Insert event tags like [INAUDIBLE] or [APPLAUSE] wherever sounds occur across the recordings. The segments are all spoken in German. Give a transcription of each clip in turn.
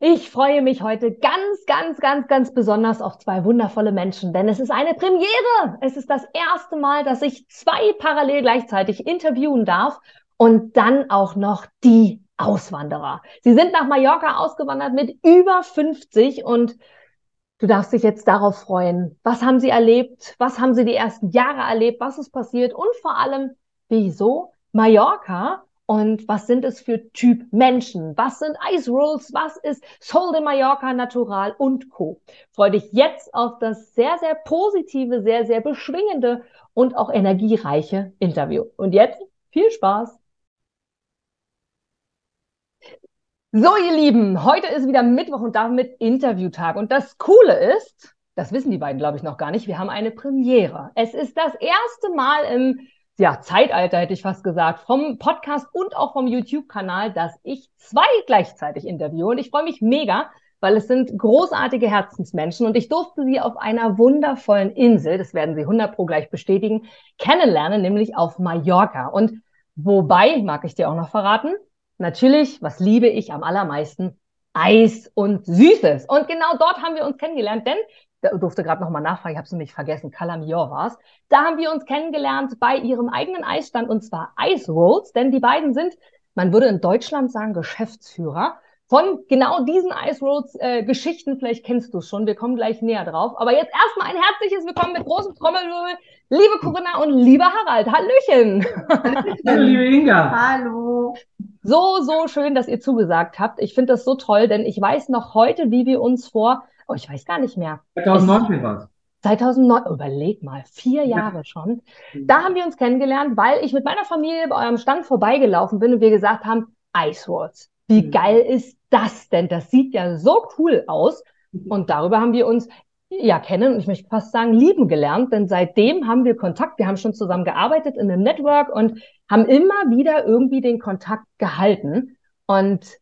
Ich freue mich heute ganz, ganz, ganz, ganz besonders auf zwei wundervolle Menschen, denn es ist eine Premiere. Es ist das erste Mal, dass ich zwei parallel gleichzeitig interviewen darf und dann auch noch die Auswanderer. Sie sind nach Mallorca ausgewandert mit über 50 und du darfst dich jetzt darauf freuen. Was haben sie erlebt? Was haben sie die ersten Jahre erlebt? Was ist passiert? Und vor allem, wieso Mallorca und was sind es für Typ Menschen? Was sind Ice Rolls? Was ist Sol de Mallorca Natural und Co. Freue dich jetzt auf das sehr, sehr positive, sehr, sehr beschwingende und auch energiereiche Interview. Und jetzt viel Spaß! So, ihr Lieben, heute ist wieder Mittwoch und damit Interviewtag. Und das Coole ist, das wissen die beiden, glaube ich, noch gar nicht, wir haben eine Premiere. Es ist das erste Mal im ja, Zeitalter hätte ich fast gesagt, vom Podcast und auch vom YouTube-Kanal, dass ich zwei gleichzeitig interviewe. Und ich freue mich mega, weil es sind großartige Herzensmenschen und ich durfte sie auf einer wundervollen Insel, das werden sie 100 pro gleich bestätigen, kennenlernen, nämlich auf Mallorca. Und wobei, mag ich dir auch noch verraten, natürlich, was liebe ich am allermeisten? Eis und Süßes. Und genau dort haben wir uns kennengelernt, denn da durfte gerade nochmal nachfragen, ich habe es nämlich vergessen, Calamior war es. Da haben wir uns kennengelernt bei ihrem eigenen Eisstand und zwar Ice Rolls, denn die beiden sind, man würde in Deutschland sagen, Geschäftsführer von genau diesen Ice Rolls äh, Geschichten. Vielleicht kennst du es schon, wir kommen gleich näher drauf. Aber jetzt erstmal ein herzliches Willkommen mit großem Trommelwirbel, liebe Corinna und lieber Harald. Hallöchen. Hallo, liebe Inga. Hallo. So, so schön, dass ihr zugesagt habt. Ich finde das so toll, denn ich weiß noch heute, wie wir uns vor oh, ich weiß gar nicht mehr. 2019 war es. 2009, überleg mal, vier Jahre ja. schon. Da haben wir uns kennengelernt, weil ich mit meiner Familie bei eurem Stand vorbeigelaufen bin und wir gesagt haben, Ice Wars. Wie mhm. geil ist das denn? Das sieht ja so cool aus. Und darüber haben wir uns ja kennen und ich möchte fast sagen lieben gelernt, denn seitdem haben wir Kontakt. Wir haben schon zusammen gearbeitet in einem Network und haben immer wieder irgendwie den Kontakt gehalten. Und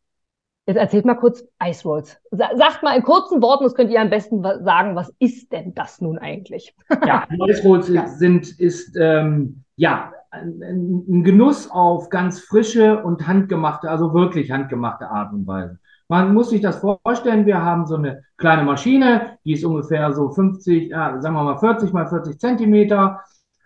Jetzt erzählt mal kurz Ice Rolls. Sagt mal in kurzen Worten, das könnt ihr am besten sagen, was ist denn das nun eigentlich? ja, [LAUGHS] Ice Rolls ja. sind, ist ähm, ja ein, Genuss auf ganz frische und handgemachte, also wirklich handgemachte Art und Weise. Man muss sich das vorstellen, wir haben so eine kleine Maschine, die ist ungefähr so 50, ja, sagen wir mal 40 mal 40 Zentimeter.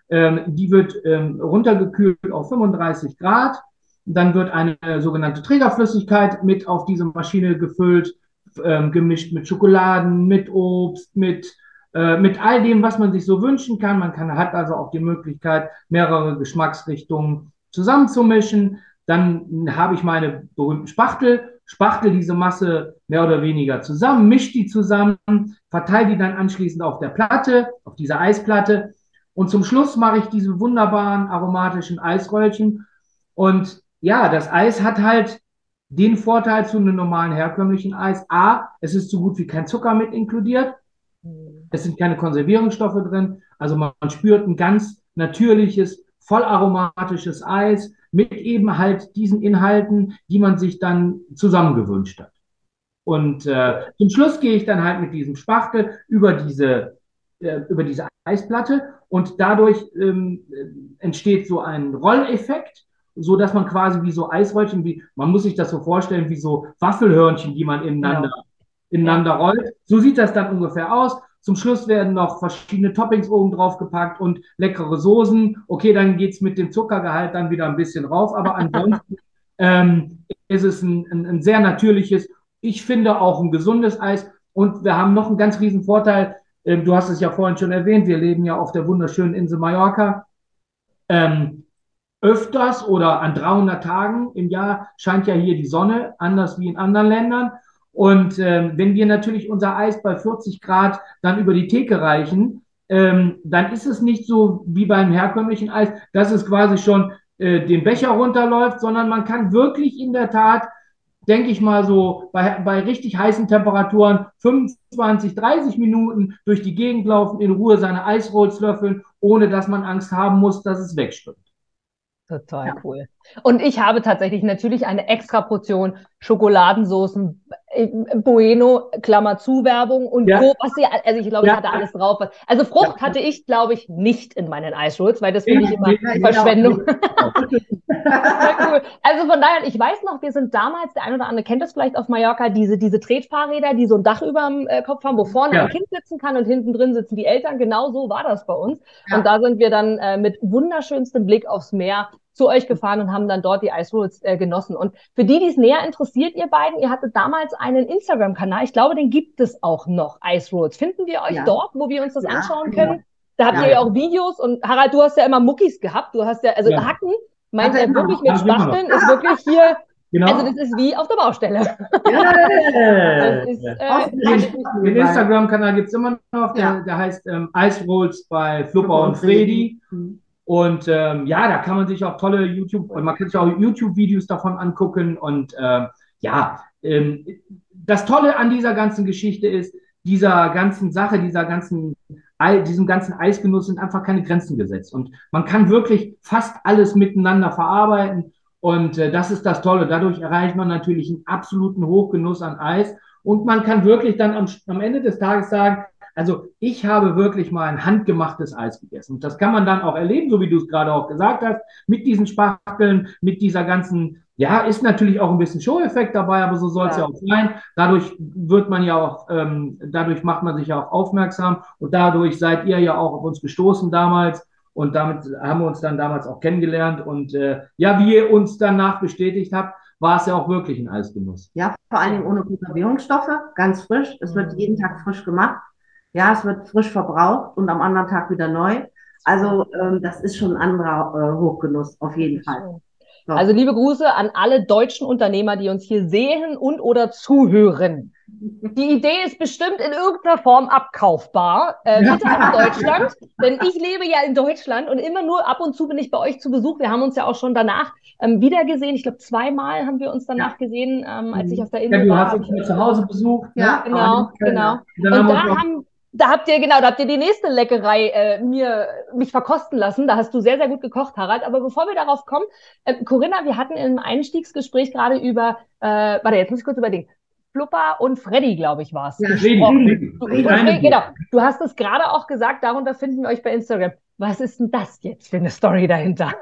Ähm, die wird ähm, runtergekühlt auf 35 Grad dann wird eine sogenannte Trägerflüssigkeit mit auf diese Maschine gefüllt, ähm, gemischt mit Schokoladen, mit Obst, mit, äh, mit all dem, was man sich so wünschen kann. Man kann, hat also auch die Möglichkeit, mehrere Geschmacksrichtungen zusammenzumischen. Dann habe ich meine berühmten Spachtel, spachtel diese Masse mehr oder weniger zusammen, mische die zusammen, verteile die dann anschließend auf der Platte, auf dieser Eisplatte. Und zum Schluss mache ich diese wunderbaren aromatischen Eisröllchen. Und ja, das Eis hat halt den Vorteil zu einem normalen herkömmlichen Eis. A, es ist so gut wie kein Zucker mit inkludiert. Es sind keine Konservierungsstoffe drin. Also man, man spürt ein ganz natürliches, voll aromatisches Eis mit eben halt diesen Inhalten, die man sich dann zusammengewünscht hat. Und äh, zum Schluss gehe ich dann halt mit diesem Spachtel über diese, äh, über diese Eisplatte und dadurch ähm, entsteht so ein Rolleffekt so dass man quasi wie so Eisröllchen, wie, man muss sich das so vorstellen, wie so Waffelhörnchen, die man ineinander, ja. Ineinander rollt. So sieht das dann ungefähr aus. Zum Schluss werden noch verschiedene Toppings oben drauf gepackt und leckere Soßen. Okay, dann geht's mit dem Zuckergehalt dann wieder ein bisschen rauf, aber ansonsten [LAUGHS] ähm, ist es ein, ein, ein sehr natürliches, ich finde auch ein gesundes Eis. Und wir haben noch einen ganz riesen Vorteil. Ähm, du hast es ja vorhin schon erwähnt, wir leben ja auf der wunderschönen Insel Mallorca. Ähm, öfters oder an 300 Tagen im Jahr scheint ja hier die Sonne, anders wie in anderen Ländern. Und ähm, wenn wir natürlich unser Eis bei 40 Grad dann über die Theke reichen, ähm, dann ist es nicht so wie beim herkömmlichen Eis, dass es quasi schon äh, den Becher runterläuft, sondern man kann wirklich in der Tat, denke ich mal so, bei, bei richtig heißen Temperaturen 25, 30 Minuten durch die Gegend laufen, in Ruhe seine Eisrolls löffeln, ohne dass man Angst haben muss, dass es wegschwimmt. Total ja. cool. Und ich habe tatsächlich natürlich eine extra Portion Schokoladensoßen, äh, Bueno, Klammer zu, Werbung und ja. Co. Was sie, also ich glaube, ja. ich hatte alles drauf. Also Frucht ja. hatte ich, glaube ich, nicht in meinen Eisschulz, weil das finde ich immer Verschwendung. [LAUGHS] cool. Also von daher, ich weiß noch, wir sind damals, der ein oder andere kennt das vielleicht auf Mallorca, diese, diese Tretfahrräder, die so ein Dach über dem äh, Kopf haben, wo vorne ein Kind sitzen kann und hinten drin sitzen die Eltern. Genau so war das bei uns. Und da sind wir dann äh, mit wunderschönstem Blick aufs Meer zu euch gefahren und haben dann dort die Ice Rolls äh, genossen. Und für die, die es näher interessiert, ihr beiden, ihr hattet damals einen Instagram-Kanal. Ich glaube, den gibt es auch noch, Ice Rolls. Finden wir euch ja. dort, wo wir uns das ja, anschauen können? Ja. Da habt ihr ja auch Videos und Harald, du hast ja immer Muckis gehabt. Du hast ja, also Hacken, meint er wirklich mit Spachteln, ist wirklich hier Genau. Also das ist wie auf der Baustelle. Yeah. [LAUGHS] ist, äh, den Instagram-Kanal gibt es immer noch, der, ja. der heißt ähm, Ice Rolls bei Flupper und Freddy. Mhm. Und ähm, ja, da kann man sich auch tolle YouTube, man kann sich auch YouTube-Videos davon angucken. Und äh, ja, ähm, das Tolle an dieser ganzen Geschichte ist, dieser ganzen Sache, dieser ganzen, diesem ganzen Eisgenuss sind einfach keine Grenzen gesetzt. Und man kann wirklich fast alles miteinander verarbeiten. Und äh, das ist das Tolle. Dadurch erreicht man natürlich einen absoluten Hochgenuss an Eis. Und man kann wirklich dann am, am Ende des Tages sagen, also ich habe wirklich mal ein handgemachtes Eis gegessen. Und das kann man dann auch erleben, so wie du es gerade auch gesagt hast, mit diesen Spachteln, mit dieser ganzen, ja, ist natürlich auch ein bisschen Show-Effekt dabei, aber so soll es ja. ja. auch sein. Dadurch wird man ja auch, ähm, dadurch macht man sich ja auch aufmerksam und dadurch seid ihr ja auch auf uns gestoßen damals. Und damit haben wir uns dann damals auch kennengelernt. Und äh, ja, wie ihr uns danach bestätigt habt, war es ja auch wirklich ein Eisgenuss. Ja, vor allen Dingen ohne Konservierungsstoffe, ganz frisch. Es wird mhm. jeden Tag frisch gemacht. Ja, es wird frisch verbraucht und am anderen Tag wieder neu. Also ähm, das ist schon ein anderer äh, Hochgenuss, auf jeden Fall. So. Also liebe Grüße an alle deutschen Unternehmer, die uns hier sehen und oder zuhören. Die Idee ist bestimmt in irgendeiner Form abkaufbar. Äh, bitte an Deutschland, denn ich lebe ja in Deutschland und immer nur ab und zu bin ich bei euch zu Besuch. Wir haben uns ja auch schon danach ähm, wieder gesehen. Ich glaube, zweimal haben wir uns danach gesehen, ähm, als ich auf der Insel war. Ja, du hast mich zu Hause besucht. Ne? Ja, genau, genau. Und da haben da habt ihr, genau, da habt ihr die nächste Leckerei äh, mir, mich verkosten lassen. Da hast du sehr, sehr gut gekocht, Harald. Aber bevor wir darauf kommen, äh, Corinna, wir hatten im Einstiegsgespräch gerade über, äh, warte, jetzt muss ich kurz überlegen. Flupper und Freddy, glaube ich, war es. Ja, Freddy. Du, genau. Du hast es gerade auch gesagt, darunter finden wir euch bei Instagram. Was ist denn das jetzt für eine Story dahinter?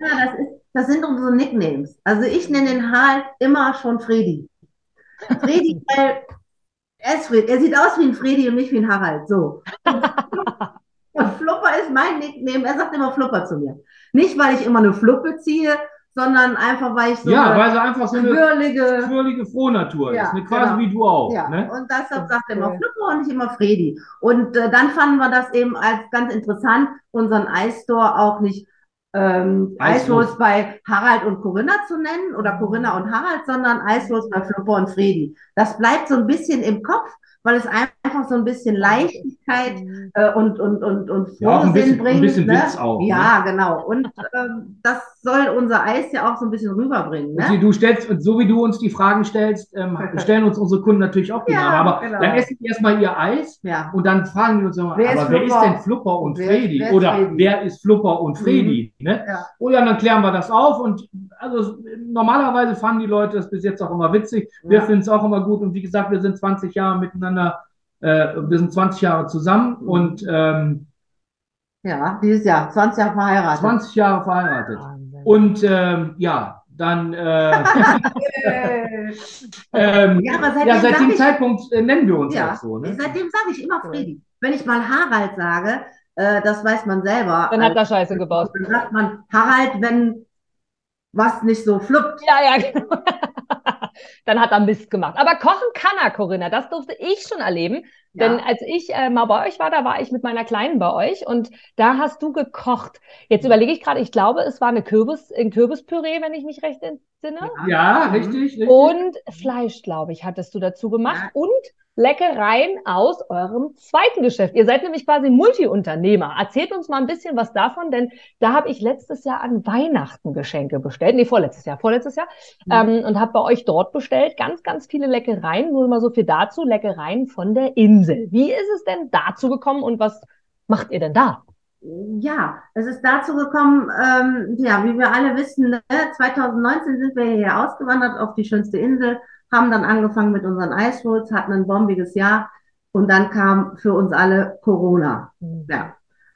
Ja, das, ist, das sind unsere Nicknames. Also ich nenne den Harald immer schon Freddy. Freddy, [LAUGHS] weil er, ist, er sieht aus wie ein Freddy und nicht wie ein Harald. So. [LAUGHS] und Flupper ist mein Nickname. Er sagt immer Flupper zu mir. Nicht, weil ich immer eine Fluppe ziehe, sondern einfach, weil ich so ja, weil sie einfach so eine quirlige, quirlige Frohnatur ja, ist, ne? quasi genau. wie du auch. Ja. Ne? Und deshalb sagt er immer Flipper und nicht immer Freddy. Und äh, dann fanden wir das eben als ganz interessant, unseren Eisstore auch nicht ähm, Eislos bei Harald und Corinna zu nennen oder Corinna und Harald, sondern Eislos bei Flipper und Freddy. Das bleibt so ein bisschen im Kopf, weil es einfach so ein bisschen Leichtigkeit äh, und, und, und, und Frohsinn ja, ein bisschen, bringt. Ein bisschen ne? Witz auch. Ja, ne? genau. Und ähm, das soll unser Eis ja auch so ein bisschen rüberbringen. Ne? Du stellst, so wie du uns die Fragen stellst, ähm, [LAUGHS] stellen uns unsere Kunden natürlich auch die ja, Aber genau. dann essen die erstmal ihr Eis ja. und dann fragen die uns immer, wer aber ist wer ist denn Flupper und wer, Freddy? Wer Oder Freddy? wer ist Flupper und. Freddy? Mhm. Ne? Ja. Und dann klären wir das auf und also normalerweise fanden die Leute das bis jetzt auch immer witzig. Wir finden es auch immer gut und wie gesagt, wir sind 20 Jahre miteinander miteinander, äh, wir sind 20 Jahre zusammen und ähm, ja, dieses Jahr, 20 Jahre verheiratet. 20 Jahre verheiratet. Wahnsinn. Und ähm, ja, dann [LAUGHS] äh, [LAUGHS] ähm, ja, aber seitdem, ja, seit dem ich, Zeitpunkt äh, nennen wir uns ja, auch so. Ne? Seitdem sage ich immer Freddy. Wenn ich mal Harald sage, äh, das weiß man selber. Dann hat er Scheiße gebaut. Dann sagt man Harald, wenn was nicht so fluppt. Ja, ja, genau dann hat er Mist gemacht. Aber kochen kann er, Corinna. Das durfte ich schon erleben. Ja. Denn als ich äh, mal bei euch war, da war ich mit meiner Kleinen bei euch und da hast du gekocht. Jetzt überlege ich gerade, ich glaube, es war eine Kürbis, ein Kürbispüree, wenn ich mich recht entsinne. Ja, richtig, richtig. Und Fleisch, glaube ich, hattest du dazu gemacht. Ja. Und Leckereien aus eurem zweiten Geschäft. Ihr seid nämlich quasi Multiunternehmer. Erzählt uns mal ein bisschen was davon, denn da habe ich letztes Jahr an Weihnachten Geschenke bestellt. Nee, vorletztes Jahr, vorletztes Jahr. Mhm. Ähm, und habe bei euch dort bestellt. Ganz, ganz viele Leckereien. Nur mal so viel dazu. Leckereien von der Insel. Wie ist es denn dazu gekommen und was macht ihr denn da? ja, es ist dazu gekommen, ähm, ja, wie wir alle wissen, ne, 2019 sind wir hier ausgewandert auf die schönste Insel, haben dann angefangen mit unseren Ice Rolls, hatten ein bombiges Jahr und dann kam für uns alle Corona. Mhm. Ja.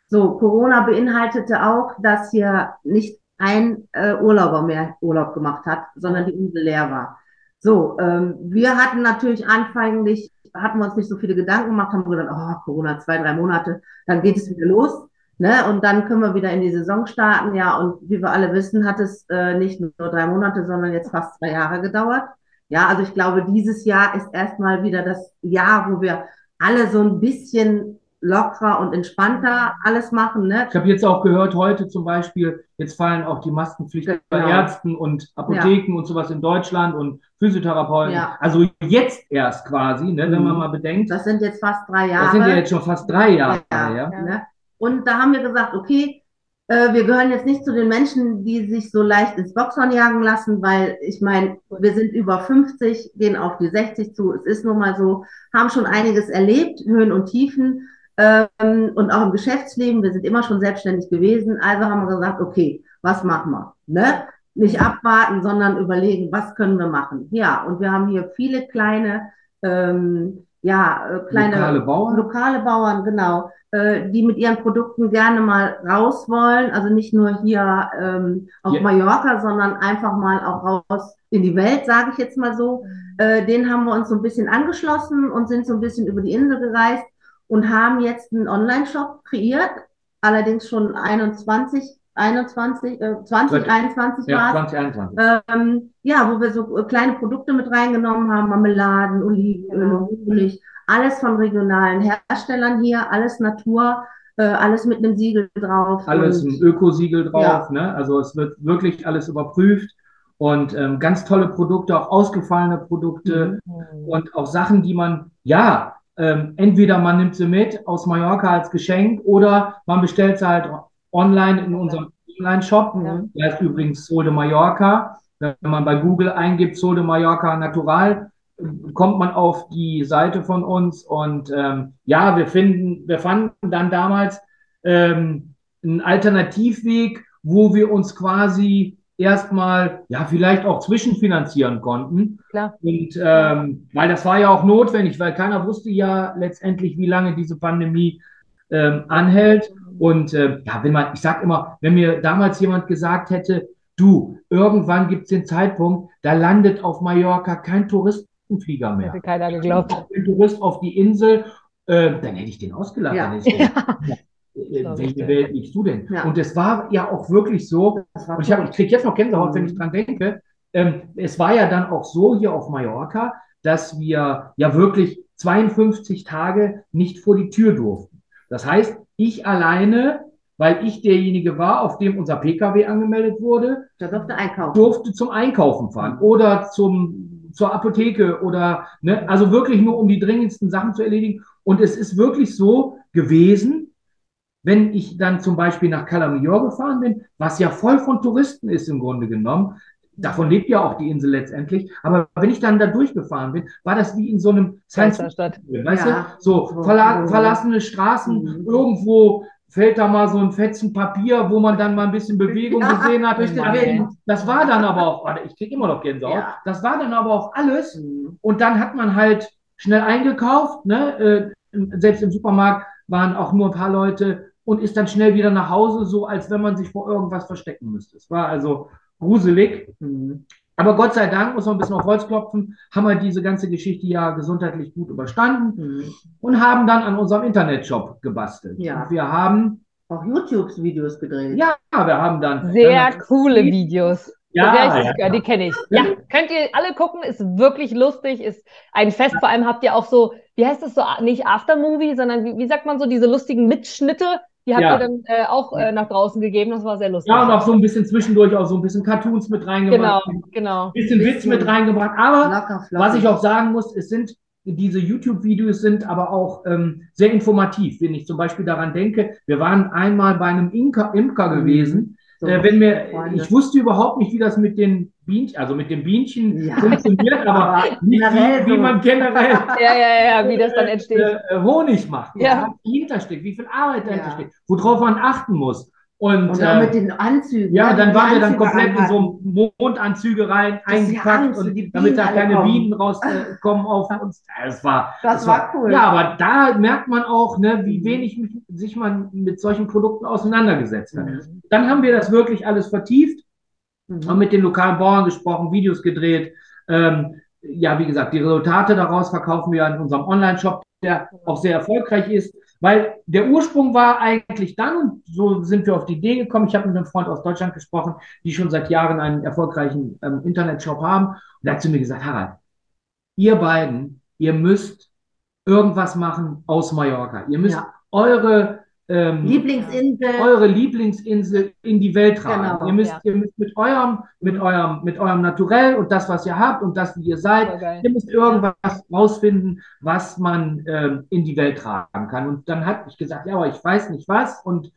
So, Corona beinhaltete auch, dass hier nicht ein äh, Urlauber mehr Urlaub gemacht hat, sondern die Insel leer war. So, ähm, wir hatten natürlich anfänglich, hatten wir uns nicht so viele Gedanken gemacht, haben gedacht, oh, Corona, zwei, drei Monate, dann geht es wieder los. Ne? Und dann können wir wieder in die Saison starten. Ja, und wie wir alle wissen, hat es äh, nicht nur drei Monate, sondern jetzt fast zwei Jahre gedauert. Ja, also ich glaube, dieses Jahr ist erstmal wieder das Jahr, wo wir alle so ein bisschen lockerer und entspannter alles machen. Ne? Ich habe jetzt auch gehört, heute zum Beispiel, jetzt fallen auch die Maskenpflicht genau. bei Ärzten und Apotheken ja. und sowas in Deutschland und Physiotherapeuten. Ja. Also jetzt erst quasi, ne, wenn man mhm. mal bedenkt. Das sind jetzt fast drei Jahre. Das sind ja jetzt schon fast drei Jahre. Ja, ja. Ne? Und da haben wir gesagt, okay, äh, wir gehören jetzt nicht zu den Menschen, die sich so leicht ins Boxhorn jagen lassen, weil ich meine, wir sind über 50, gehen auf die 60 zu. Es ist nun mal so, haben schon einiges erlebt, Höhen und Tiefen ähm, und auch im Geschäftsleben. Wir sind immer schon selbstständig gewesen. Also haben wir gesagt, okay, was machen wir? Ne? Nicht abwarten, sondern überlegen, was können wir machen? Ja, und wir haben hier viele kleine, ähm, ja, äh, kleine lokale Bauern, lokale Bauern genau, äh, die mit ihren Produkten gerne mal raus wollen. Also nicht nur hier ähm, auf yeah. Mallorca, sondern einfach mal auch raus in die Welt, sage ich jetzt mal so. Äh, den haben wir uns so ein bisschen angeschlossen und sind so ein bisschen über die Insel gereist und haben jetzt einen Online-Shop kreiert, allerdings schon 21, 21, äh, 2021 ja, 2021. Ähm, ja, wo wir so kleine Produkte mit reingenommen haben, Marmeladen, Olivenöl, Honig, alles von regionalen Herstellern hier, alles Natur, äh, alles mit einem Siegel drauf. Alles ein Ökosiegel drauf, ja. ne? Also es wird wirklich alles überprüft und ähm, ganz tolle Produkte, auch ausgefallene Produkte mhm. und auch Sachen, die man, ja, ähm, entweder man nimmt sie mit aus Mallorca als Geschenk oder man bestellt sie halt online in unserem Online-Shop. Ja. Der ist übrigens Sol de Mallorca. Wenn man bei Google eingibt Sol de Mallorca Natural, kommt man auf die Seite von uns und ähm, ja, wir finden, wir fanden dann damals ähm, einen Alternativweg, wo wir uns quasi erstmal ja vielleicht auch zwischenfinanzieren konnten. Klar. Und ähm, weil das war ja auch notwendig, weil keiner wusste ja letztendlich, wie lange diese Pandemie ähm, anhält. Und äh, ja, wenn man, ich sag immer, wenn mir damals jemand gesagt hätte, du, irgendwann gibt es den Zeitpunkt, da landet auf Mallorca kein Touristenflieger mehr. Hätte keiner geglaubt. Ein Tourist auf die Insel, äh, dann hätte ich den ausgelacht. Ja. [LAUGHS] ja. Äh, welche Welt liegst du denn? Ja. Und es war ja auch wirklich so, und ich, ich kriege jetzt noch Gänsehaut, mhm. wenn ich dran denke, ähm, es war ja dann auch so hier auf Mallorca, dass wir ja wirklich 52 Tage nicht vor die Tür durften. Das heißt, ich alleine, weil ich derjenige war, auf dem unser Pkw angemeldet wurde, durfte, einkaufen. durfte zum Einkaufen fahren oder zum, zur Apotheke oder, ne, also wirklich nur um die dringendsten Sachen zu erledigen. Und es ist wirklich so gewesen, wenn ich dann zum Beispiel nach Calamior gefahren bin, was ja voll von Touristen ist im Grunde genommen, davon lebt ja auch die Insel letztendlich, aber wenn ich dann da durchgefahren bin, war das wie in so einem Science-Stadt. Weißt ja. du? So verla verlassene Straßen, mhm. irgendwo fällt da mal so ein Fetzen Papier, wo man dann mal ein bisschen Bewegung ja, gesehen hat. Das war dann aber auch, warte, ich kriege immer noch Gänsehaut, ja. das war dann aber auch alles. Mhm. Und dann hat man halt schnell eingekauft, ne? Äh, selbst im Supermarkt waren auch nur ein paar Leute und ist dann schnell wieder nach Hause, so als wenn man sich vor irgendwas verstecken müsste. Es war also gruselig. Mhm. Aber Gott sei Dank, muss man ein bisschen auf Holz klopfen, haben wir diese ganze Geschichte ja gesundheitlich gut überstanden mhm. und haben dann an unserem Internetshop gebastelt. Ja. Und wir haben auch YouTube-Videos gedreht. Ja, wir haben dann. Sehr dann coole Videos. Ja, ja, ja, die kenne ich. Ja, könnt ihr alle gucken, ist wirklich lustig, ist ein Fest. Vor allem habt ihr auch so, wie heißt das so, nicht Aftermovie, sondern wie, wie sagt man so, diese lustigen Mitschnitte, die habt ja. ihr dann äh, auch äh, nach draußen gegeben. Das war sehr lustig. Ja, und auch so ein bisschen zwischendurch auch so ein bisschen Cartoons mit reingebracht. Genau, genau. Ein bisschen Witz mit reingebracht. Aber locker, was ich auch sagen muss, es sind diese YouTube-Videos sind aber auch ähm, sehr informativ. Wenn ich zum Beispiel daran denke, wir waren einmal bei einem Imker, Imker mhm. gewesen. So, äh, wenn mir, ich wusste überhaupt nicht, wie das mit den Bienchen, also mit dem Bienchen ja. funktioniert, aber [LAUGHS] nicht wie, wie, man generell [LAUGHS] ja, ja, ja, wie das dann entsteht. Äh, Honig macht, ja. was dahinter steckt, wie viel Arbeit dahinter steht, worauf man achten muss. Und, und äh, mit den Anzügen. Ja, dann waren wir dann komplett in so Mondanzüge rein, eingepackt, und, damit da keine kommen. Bienen rauskommen äh, [LAUGHS] auf uns. Das war, das, das war, cool. Ja, aber da merkt man auch, ne, wie mhm. wenig sich man mit solchen Produkten auseinandergesetzt hat. Mhm. Dann haben wir das wirklich alles vertieft, mhm. haben mit den lokalen Bauern gesprochen, Videos gedreht. Ähm, ja, wie gesagt, die Resultate daraus verkaufen wir in unserem Online-Shop, der auch sehr erfolgreich ist. Weil der Ursprung war eigentlich dann, und so sind wir auf die Idee gekommen, ich habe mit einem Freund aus Deutschland gesprochen, die schon seit Jahren einen erfolgreichen ähm, Internetshop haben. Und er hat zu mir gesagt, Harald, ihr beiden, ihr müsst irgendwas machen aus Mallorca. Ihr müsst ja. eure ähm, Lieblingsinsel. eure Lieblingsinsel in die Welt tragen. Genau, ihr, müsst, ja. ihr müsst mit eurem, mit eurem, mit eurem Naturell und das, was ihr habt und das, wie ihr seid, ihr müsst irgendwas rausfinden, was man ähm, in die Welt tragen kann. Und dann hat ich gesagt, ja, aber ich weiß nicht was. Und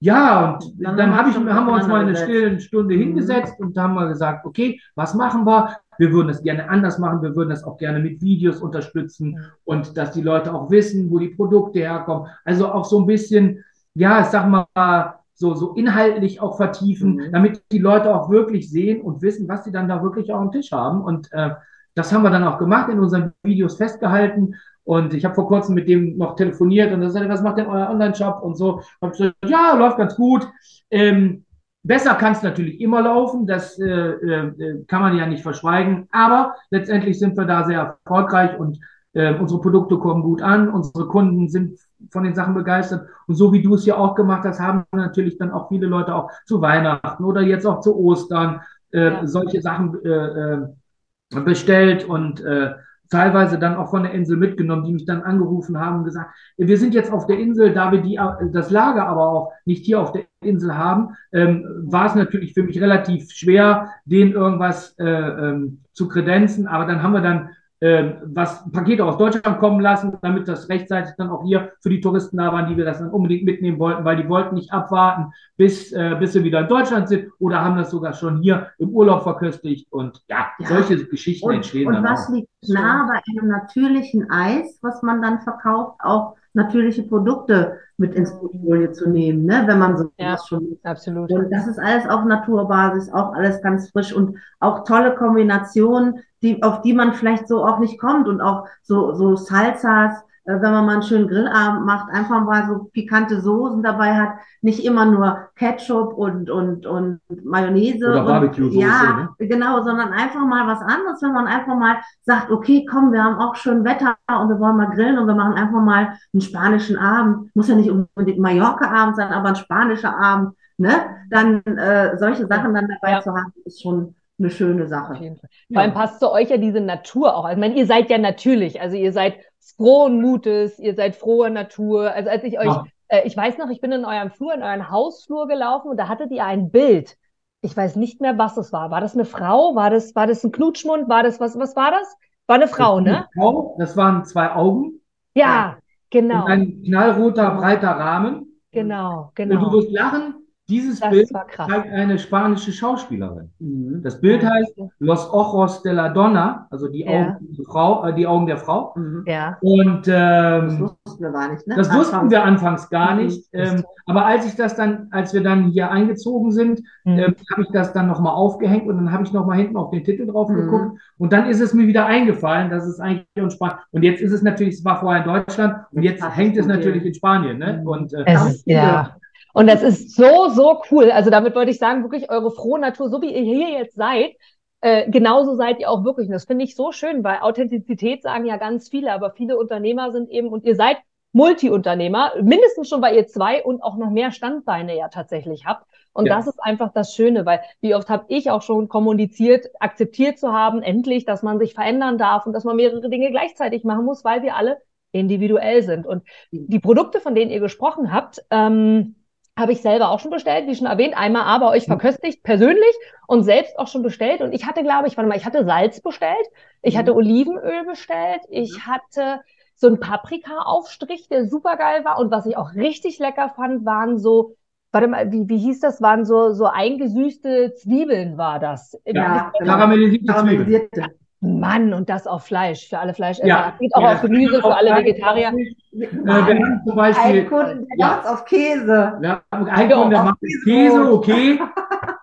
ja, und dann, dann hab ich, haben wir uns mal eine stille Stunde mhm. hingesetzt und haben wir gesagt, okay, was machen wir? Wir würden es gerne anders machen. Wir würden es auch gerne mit Videos unterstützen und dass die Leute auch wissen, wo die Produkte herkommen. Also auch so ein bisschen, ja, ich sag mal, so, so inhaltlich auch vertiefen, mhm. damit die Leute auch wirklich sehen und wissen, was sie dann da wirklich auf dem Tisch haben. Und äh, das haben wir dann auch gemacht, in unseren Videos festgehalten. Und ich habe vor kurzem mit dem noch telefoniert und er sagte, was macht denn euer Online-Shop und so. Hab ich gesagt, ja, läuft ganz gut. Ähm, besser kann es natürlich immer laufen, das äh, äh, kann man ja nicht verschweigen. Aber letztendlich sind wir da sehr erfolgreich und äh, unsere Produkte kommen gut an, unsere Kunden sind von den Sachen begeistert. Und so wie du es ja auch gemacht hast, haben natürlich dann auch viele Leute auch zu Weihnachten oder jetzt auch zu Ostern äh, ja. solche Sachen äh, äh, bestellt und äh, teilweise dann auch von der Insel mitgenommen, die mich dann angerufen haben und gesagt, wir sind jetzt auf der Insel, da wir die, das Lager aber auch nicht hier auf der Insel haben, ähm, war es natürlich für mich relativ schwer, denen irgendwas äh, ähm, zu kredenzen. Aber dann haben wir dann äh, was Pakete aus Deutschland kommen lassen, damit das rechtzeitig dann auch hier für die Touristen da waren, die wir das dann unbedingt mitnehmen wollten, weil die wollten nicht abwarten, bis, äh, bis sie wieder in Deutschland sind oder haben das sogar schon hier im Urlaub verköstigt und ja, ja. solche Geschichten und, entstehen und dann was auch. liegt nah bei einem natürlichen Eis, was man dann verkauft, auch natürliche Produkte mit ins Portfolio zu nehmen, ne, wenn man so ja, schon absolut. Und das ist alles auf Naturbasis, auch alles ganz frisch und auch tolle Kombinationen, die, auf die man vielleicht so auch nicht kommt und auch so, so Salsas, wenn man mal einen schönen Grillabend macht, einfach mal so pikante Soßen dabei hat, nicht immer nur Ketchup und, und, und Mayonnaise. Oder Barbecue-Soße. Ja, ne? genau, sondern einfach mal was anderes, wenn man einfach mal sagt, okay, komm, wir haben auch schön Wetter und wir wollen mal grillen und wir machen einfach mal einen spanischen Abend. Muss ja nicht unbedingt Mallorca-Abend sein, aber ein spanischer Abend. Ne? Dann äh, solche Sachen dann dabei ja. zu haben, ist schon eine schöne Sache. Vor allem passt zu euch ja diese Natur auch. Ich meine, ihr seid ja natürlich, also ihr seid frohen Mutes, ihr seid froher Natur. Also als ich euch, ja. äh, ich weiß noch, ich bin in eurem Flur, in euren Hausflur gelaufen und da hattet ihr ein Bild. Ich weiß nicht mehr, was es war. War das eine Frau? War das, war das ein Knutschmund? War das, was, was war das? War eine Frau, das ne? Frau, das waren zwei Augen. Ja, genau. Und ein knallroter, breiter Rahmen. Genau, genau. Und du wirst lachen, dieses das Bild zeigt eine spanische Schauspielerin. Mhm. Das Bild ja. heißt Los Ojos de la Donna, also die, ja. Augen, der Frau, äh, die Augen der Frau. Mhm. Ja. Und ähm, das wussten wir gar nicht. Ne? Das anfangs. wussten wir anfangs gar mhm. nicht. Ähm, aber als ich das dann, als wir dann hier eingezogen sind, mhm. ähm, habe ich das dann nochmal aufgehängt und dann habe ich nochmal hinten auf den Titel drauf mhm. geguckt. Und dann ist es mir wieder eingefallen, dass es eigentlich in Spanien. Und jetzt ist es natürlich, es war vorher in Deutschland und jetzt hängt es natürlich in Spanien. Ne? Mhm. Und äh, es, ja. Und das ist so, so cool. Also damit wollte ich sagen, wirklich eure frohe Natur, so wie ihr hier jetzt seid, äh, genauso seid ihr auch wirklich. Und das finde ich so schön, weil Authentizität sagen ja ganz viele, aber viele Unternehmer sind eben, und ihr seid Multi-Unternehmer, mindestens schon, weil ihr zwei und auch noch mehr Standbeine ja tatsächlich habt. Und ja. das ist einfach das Schöne, weil wie oft habe ich auch schon kommuniziert, akzeptiert zu haben, endlich, dass man sich verändern darf und dass man mehrere Dinge gleichzeitig machen muss, weil wir alle individuell sind. Und die Produkte, von denen ihr gesprochen habt, ähm, habe ich selber auch schon bestellt, wie schon erwähnt, einmal aber euch mhm. verköstigt, persönlich und selbst auch schon bestellt. Und ich hatte, glaube ich, warte mal, ich hatte Salz bestellt, ich hatte mhm. Olivenöl bestellt, ich hatte so einen Paprika-Aufstrich, der super geil war. Und was ich auch richtig lecker fand, waren so warte mal, wie, wie hieß das? Waren so, so eingesüßte Zwiebeln war das. Ja, karamellisierte, karamellisierte Zwiebeln. Mann, und das auf Fleisch, für alle Fleischesser. Ja, geht auch ja, auf Gemüse, für alle Vegetarier. Äh, wir haben zum Beispiel. Ein Kunden, der ja. auf Käse. Ja, ein Kunden, der macht Käse, okay.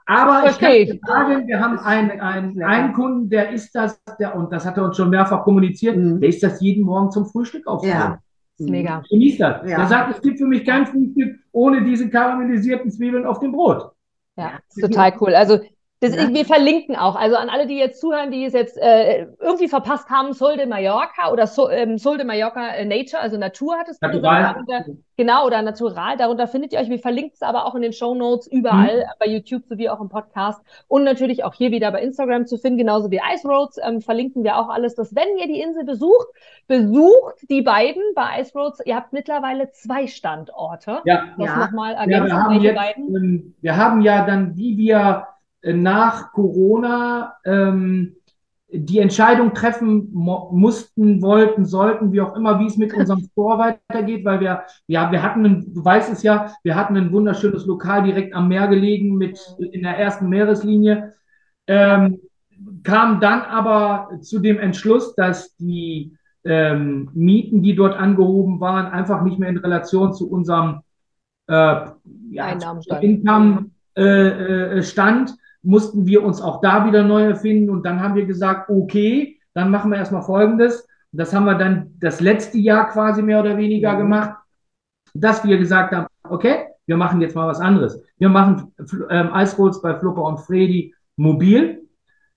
Aber ich okay. kann sagen, wir haben einen, einen, einen Kunden, der ist das, der, und das hat er uns schon mehrfach kommuniziert, mhm. der ist das jeden Morgen zum Frühstück auf. Ja. Mega. Genießt das. Ja. Der sagt, es gibt für mich kein Frühstück ohne diese karamellisierten Zwiebeln auf dem Brot. Ja, total cool. Also das, ja. Wir verlinken auch, also an alle, die jetzt zuhören, die es jetzt äh, irgendwie verpasst haben, Sol de Mallorca oder so, ähm, Sol de Mallorca äh, Nature, also Natur hat es gesagt. Genau, oder Natural. Darunter findet ihr euch. Wir verlinken es aber auch in den Show Notes überall, mhm. bei YouTube sowie auch im Podcast. Und natürlich auch hier wieder bei Instagram zu finden, genauso wie Ice Roads. Ähm, verlinken wir auch alles, dass wenn ihr die Insel besucht, besucht die beiden bei Ice Roads. Ihr habt mittlerweile zwei Standorte. Ja, ja. nochmal ergänzen, ja, wir haben jetzt, beiden. Ähm, wir haben ja dann, wie wir nach Corona ähm, die Entscheidung treffen mussten, wollten, sollten, wie auch immer, wie es mit unserem [LAUGHS] Store weitergeht, weil wir, ja, wir hatten, ein, du weißt es ja, wir hatten ein wunderschönes Lokal direkt am Meer gelegen mit in der ersten Meereslinie, ähm, kam dann aber zu dem Entschluss, dass die ähm, Mieten, die dort angehoben waren, einfach nicht mehr in Relation zu unserem äh, ja, Income äh, äh, stand mussten wir uns auch da wieder neu erfinden und dann haben wir gesagt, okay, dann machen wir erstmal Folgendes. Das haben wir dann das letzte Jahr quasi mehr oder weniger mhm. gemacht, dass wir gesagt haben, okay, wir machen jetzt mal was anderes. Wir machen ähm, Eisrolls bei Flupper und Freddy mobil.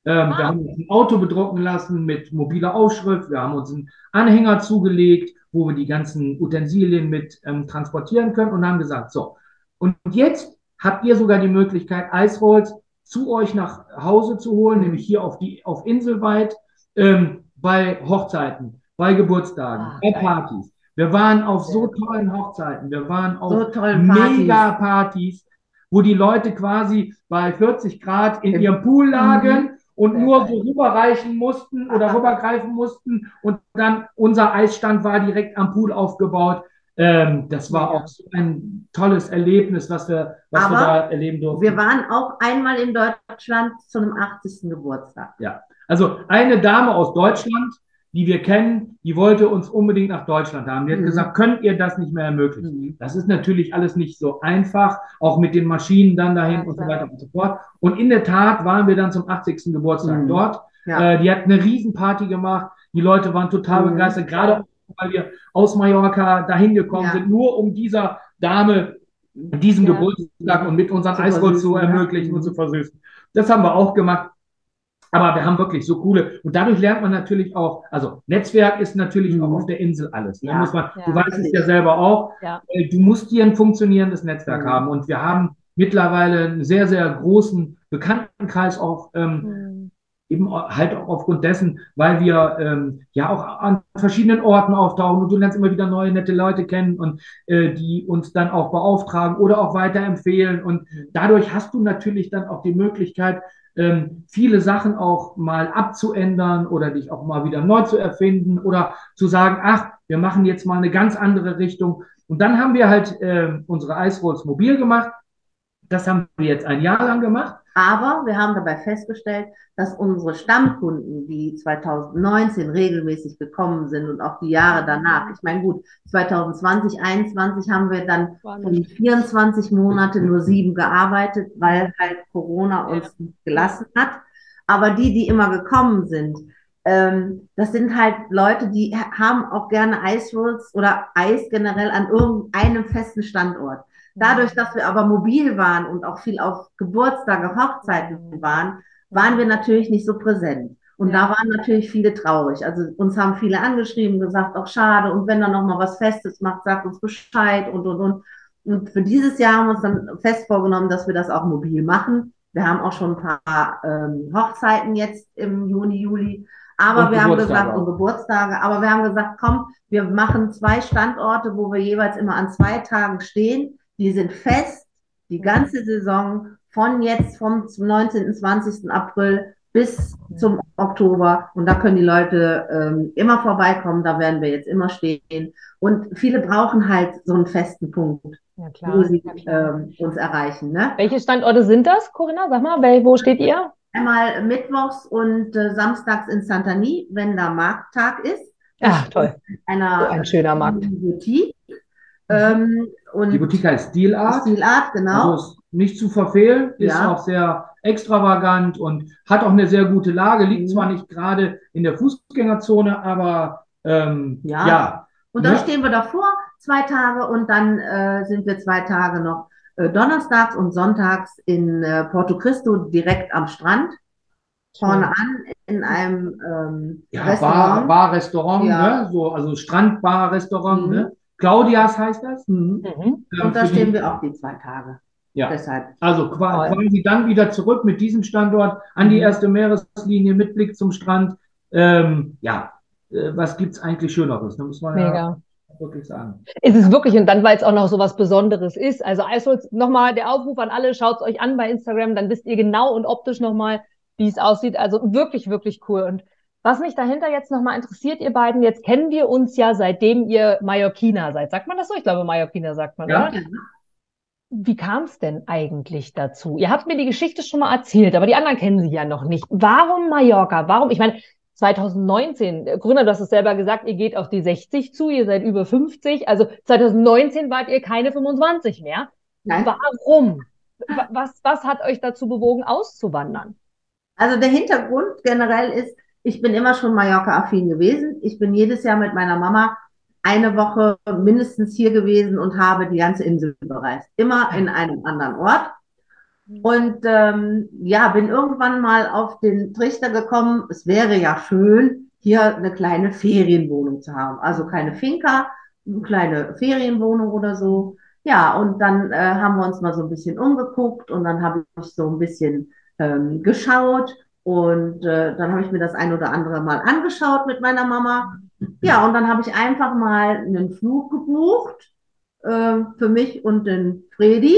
Ähm, ah. Wir haben uns ein Auto bedrucken lassen mit mobiler Aufschrift. Wir haben uns einen Anhänger zugelegt, wo wir die ganzen Utensilien mit ähm, transportieren können und haben gesagt, so, und jetzt habt ihr sogar die Möglichkeit, Eisrolls zu euch nach Hause zu holen, nämlich hier auf die auf Inselweit, ähm, bei Hochzeiten, bei Geburtstagen, ah, bei Partys. Wir waren auf so tollen Hochzeiten, wir waren auf so Mega-Partys, wo die Leute quasi bei 40 Grad in ihrem Pool lagen mhm. und nur so rüberreichen mussten oder rübergreifen mussten und dann unser Eisstand war direkt am Pool aufgebaut. Ähm, das war auch so ein tolles Erlebnis, was wir, was wir da erleben durften. Wir waren auch einmal in Deutschland zu einem 80. Geburtstag. Ja, also eine Dame aus Deutschland, die wir kennen, die wollte uns unbedingt nach Deutschland haben. Die hat mhm. gesagt, könnt ihr das nicht mehr ermöglichen? Mhm. Das ist natürlich alles nicht so einfach, auch mit den Maschinen dann dahin ja, und so weiter und so fort. Und in der Tat waren wir dann zum 80. Geburtstag mhm. dort. Ja. Äh, die hat eine Riesenparty gemacht. Die Leute waren total mhm. begeistert, gerade weil wir aus Mallorca dahin gekommen ja. sind, nur um dieser Dame diesen ja. Geburtstag und mit unseren Eisroll zu ermöglichen ja. und zu versüßen. Das haben wir auch gemacht. Aber wir haben wirklich so coole, und dadurch lernt man natürlich auch, also Netzwerk ist natürlich mhm. auch auf der Insel alles. Ne? Muss man, du weißt es ja selber auch. Äh, du musst hier ein funktionierendes Netzwerk mhm. haben. Und wir haben mittlerweile einen sehr, sehr großen Bekanntenkreis auch ähm, mhm eben halt auch aufgrund dessen, weil wir ähm, ja auch an verschiedenen Orten auftauchen und du lernst immer wieder neue nette Leute kennen und äh, die uns dann auch beauftragen oder auch weiterempfehlen. Und dadurch hast du natürlich dann auch die Möglichkeit, ähm, viele Sachen auch mal abzuändern oder dich auch mal wieder neu zu erfinden oder zu sagen, ach, wir machen jetzt mal eine ganz andere Richtung. Und dann haben wir halt äh, unsere Eisrolls mobil gemacht. Das haben wir jetzt ein Jahr lang gemacht. Aber wir haben dabei festgestellt, dass unsere Stammkunden, die 2019 regelmäßig gekommen sind und auch die Jahre danach, ich meine gut, 2020, 2021 haben wir dann von 24 Monate nur sieben gearbeitet, weil halt Corona uns nicht gelassen hat. Aber die, die immer gekommen sind, ähm, das sind halt Leute, die haben auch gerne Ice Rolls oder Eis generell an irgendeinem festen Standort. Dadurch, dass wir aber mobil waren und auch viel auf Geburtstage, Hochzeiten waren, waren wir natürlich nicht so präsent. Und ja. da waren natürlich viele traurig. Also uns haben viele angeschrieben, gesagt, auch schade. Und wenn da noch mal was Festes macht, sagt uns Bescheid und, und, und. Und für dieses Jahr haben wir uns dann fest vorgenommen, dass wir das auch mobil machen. Wir haben auch schon ein paar ähm, Hochzeiten jetzt im Juni, Juli. Aber und wir haben gesagt, und Geburtstage, aber wir haben gesagt, komm, wir machen zwei Standorte, wo wir jeweils immer an zwei Tagen stehen die sind fest die ganze Saison von jetzt vom 19. 20. April bis zum Oktober. Und da können die Leute ähm, immer vorbeikommen. Da werden wir jetzt immer stehen. Und viele brauchen halt so einen festen Punkt. ja, wo sie ähm, uns erreichen. Ne? Welche Standorte sind das, Corinna? Sag mal, wo steht ihr? Einmal mittwochs und äh, samstags in Santani, wenn da Markttag ist. Ja, toll. Einer, so ein schöner Markt. Boutique. Ähm, und die Boutique heißt Steel Art. Steel Art, genau. Also nicht zu verfehlen, ist ja. auch sehr extravagant und hat auch eine sehr gute Lage. Liegt mhm. zwar nicht gerade in der Fußgängerzone, aber ähm, ja. ja. Und dann ne? stehen wir davor zwei Tage und dann äh, sind wir zwei Tage noch äh, donnerstags und sonntags in äh, Porto Cristo direkt am Strand. Vorne an in einem ähm, ja, Restaurant. Bar, Bar Restaurant, ja. ne? so, also Strandbar Restaurant, mhm. ne? Claudias heißt das. Mhm. Mhm. Und da stehen wir auch die zwei Tage. Ja. Deshalb. Also quasi dann wieder zurück mit diesem Standort an die mhm. erste Meereslinie mit Blick zum Strand. Ähm, ja, äh, was es eigentlich Schöneres? Da muss man Mega. ja wirklich sagen. Es ist wirklich, und dann, weil es auch noch so was Besonderes ist. Also Eisholz, nochmal der Aufruf an alle, schaut es euch an bei Instagram, dann wisst ihr genau und optisch nochmal, wie es aussieht. Also wirklich, wirklich cool. Und was mich dahinter jetzt nochmal interessiert, ihr beiden, jetzt kennen wir uns ja, seitdem ihr Mallorquiner seid. Sagt man das so? Ich glaube, Mallorquiner sagt man, ja. oder? Wie kam es denn eigentlich dazu? Ihr habt mir die Geschichte schon mal erzählt, aber die anderen kennen sie ja noch nicht. Warum Mallorca? Warum? Ich meine, 2019, Gründer, du hast es selber gesagt, ihr geht auf die 60 zu, ihr seid über 50. Also 2019 wart ihr keine 25 mehr. Nein. Warum? Was, was hat euch dazu bewogen, auszuwandern? Also der Hintergrund generell ist, ich bin immer schon Mallorca-affin gewesen. Ich bin jedes Jahr mit meiner Mama eine Woche mindestens hier gewesen und habe die ganze Insel bereist. Immer in einem anderen Ort. Und ähm, ja, bin irgendwann mal auf den Trichter gekommen, es wäre ja schön, hier eine kleine Ferienwohnung zu haben. Also keine Finca, eine kleine Ferienwohnung oder so. Ja, und dann äh, haben wir uns mal so ein bisschen umgeguckt und dann habe ich so ein bisschen ähm, geschaut und äh, dann habe ich mir das ein oder andere mal angeschaut mit meiner Mama. Ja, und dann habe ich einfach mal einen Flug gebucht äh, für mich und den Fredi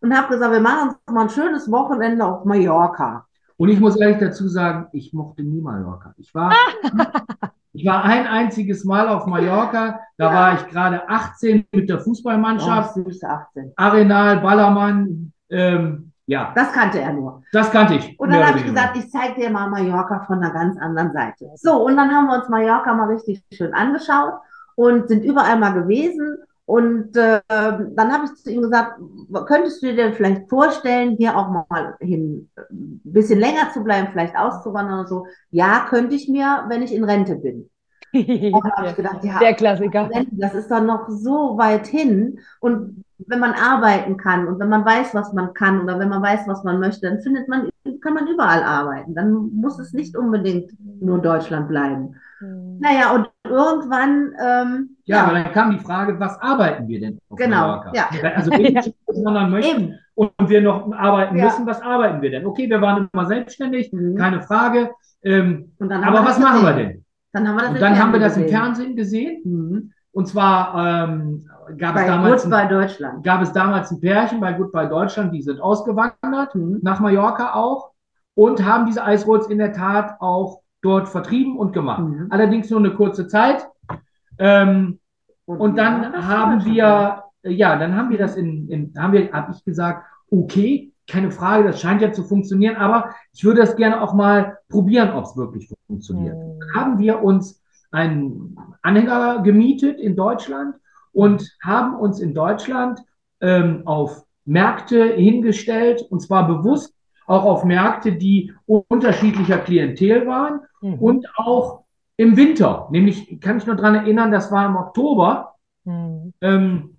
und habe gesagt, wir machen uns mal ein schönes Wochenende auf Mallorca. Und ich muss ehrlich dazu sagen, ich mochte nie Mallorca. Ich war, [LAUGHS] ich war ein einziges Mal auf Mallorca. Da ja. war ich gerade 18 mit der Fußballmannschaft. Oh, süße 18. Arenal, Ballermann. Ähm, ja. Das kannte er nur. Das kannte ich. Und dann habe ich gesagt, ich zeige dir mal Mallorca von einer ganz anderen Seite. So, und dann haben wir uns Mallorca mal richtig schön angeschaut und sind überall mal gewesen und äh, dann habe ich zu ihm gesagt, könntest du dir denn vielleicht vorstellen, hier auch mal hin, ein bisschen länger zu bleiben, vielleicht auszuwandern oder so? Ja, könnte ich mir, wenn ich in Rente bin. Und habe ich gedacht, ja, der Klassiker. Das ist dann noch so weit hin. Und wenn man arbeiten kann und wenn man weiß, was man kann oder wenn man weiß, was man möchte, dann findet man, kann man überall arbeiten. Dann muss es nicht unbedingt nur Deutschland bleiben. Mhm. Naja, und irgendwann. Ähm, ja, ja, aber dann kam die Frage, was arbeiten wir denn? genau. Mallorca? Ja. Also, wenn wir ja. möchten und wir noch arbeiten ja. müssen, was arbeiten wir denn? Okay, wir waren immer selbstständig, mhm. keine Frage. Ähm, aber was machen wir denn? Dann haben wir das, und dann haben wir das im Fernsehen gesehen. Mhm. Und zwar ähm, gab, bei es damals ein, Deutschland. gab es damals ein Pärchen bei Goodbye Deutschland, die sind ausgewandert, mhm. nach Mallorca auch, und haben diese Eisrolls in der Tat auch dort vertrieben und gemacht. Mhm. Allerdings nur eine kurze Zeit. Ähm, und, und dann haben wir, ja, dann haben wir das in, in haben wir, habe ich gesagt, okay, keine Frage, das scheint ja zu funktionieren, aber ich würde das gerne auch mal probieren, ob es wirklich funktioniert. Mhm. Dann haben wir uns einen Anhänger gemietet in Deutschland und haben uns in Deutschland ähm, auf Märkte hingestellt und zwar bewusst auch auf Märkte, die unterschiedlicher Klientel waren mhm. und auch im Winter. Nämlich, kann ich nur daran erinnern, das war im Oktober. Mhm. Ähm,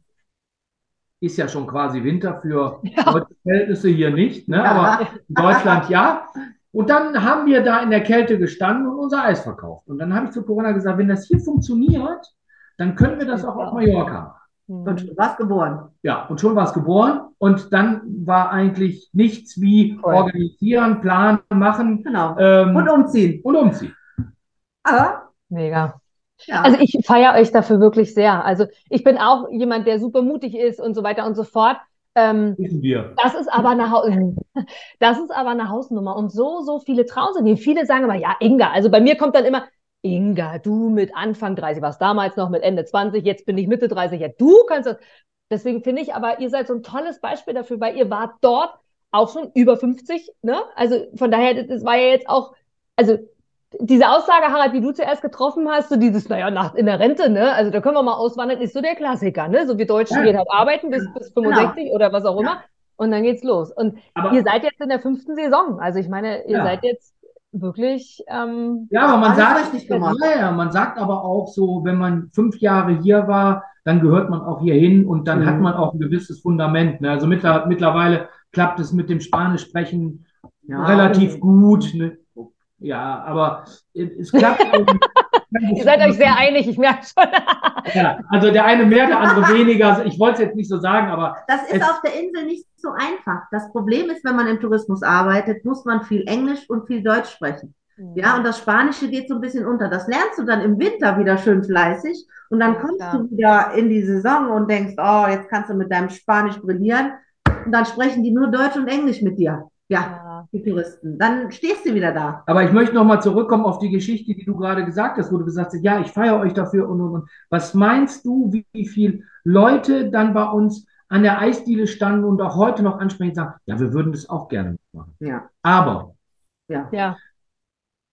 ist ja schon quasi Winter für ja. deutsche Verhältnisse hier nicht, ne? Aber in Deutschland ja. Und dann haben wir da in der Kälte gestanden und unser Eis verkauft. Und dann habe ich zu Corona gesagt, wenn das hier funktioniert, dann können wir das auch auf Mallorca machen. Und schon war es geboren. Ja, und schon war es geboren. Und dann war eigentlich nichts wie cool. organisieren, planen, machen. Genau. Ähm, und umziehen. Und umziehen. Aber. Mega. Ja. Also ich feiere euch dafür wirklich sehr. Also ich bin auch jemand, der super mutig ist und so weiter und so fort. Ähm. Das ist aber eine [LAUGHS] das ist aber eine Hausnummer und so so viele trauen sich nicht. Viele sagen immer ja Inga. Also bei mir kommt dann immer Inga, du mit Anfang 30 warst damals noch mit Ende 20, jetzt bin ich Mitte 30. Ja, du kannst das. Deswegen finde ich aber, ihr seid so ein tolles Beispiel dafür, weil ihr wart dort auch schon über 50, ne? Also von daher, das war ja jetzt auch, also diese Aussage, Harald, die du zuerst getroffen hast, so dieses, naja, nach, in der Rente, ne? Also da können wir mal auswandern, ist so der Klassiker, ne? So wie Deutschen ja. gehen halt arbeiten bis, bis 65 genau. oder was auch immer. Ja. Und dann geht's los. Und aber, ihr seid jetzt in der fünften Saison. Also ich meine, ihr ja. seid jetzt wirklich. Ähm, ja, aber man sagt, ja, ja, man sagt aber auch so, wenn man fünf Jahre hier war, dann gehört man auch hier hin und dann mhm. hat man auch ein gewisses Fundament. Ne? Also mittler, mittlerweile klappt es mit dem Spanisch sprechen ja, relativ gut. Ne? Ja, aber es klappt. [LAUGHS] Ihr seid euch sehr einig, ich merke schon. ja, also der eine mehr, der andere weniger. Ich wollte es jetzt nicht so sagen, aber. Das ist auf der Insel nicht so einfach. Das Problem ist, wenn man im Tourismus arbeitet, muss man viel Englisch und viel Deutsch sprechen. Mhm. Ja, und das Spanische geht so ein bisschen unter. Das lernst du dann im Winter wieder schön fleißig und dann kommst ja. du wieder in die Saison und denkst, oh, jetzt kannst du mit deinem Spanisch brillieren und dann sprechen die nur Deutsch und Englisch mit dir. Ja, die Touristen. Dann stehst du wieder da. Aber ich möchte nochmal zurückkommen auf die Geschichte, die du gerade gesagt hast, wo du gesagt hast, ja, ich feiere euch dafür und und und. Was meinst du, wie, viele Leute dann bei uns an der Eisdiele standen und auch heute noch ansprechen sagen, ja, wir würden das auch gerne machen. Ja. Aber. Ja. ja.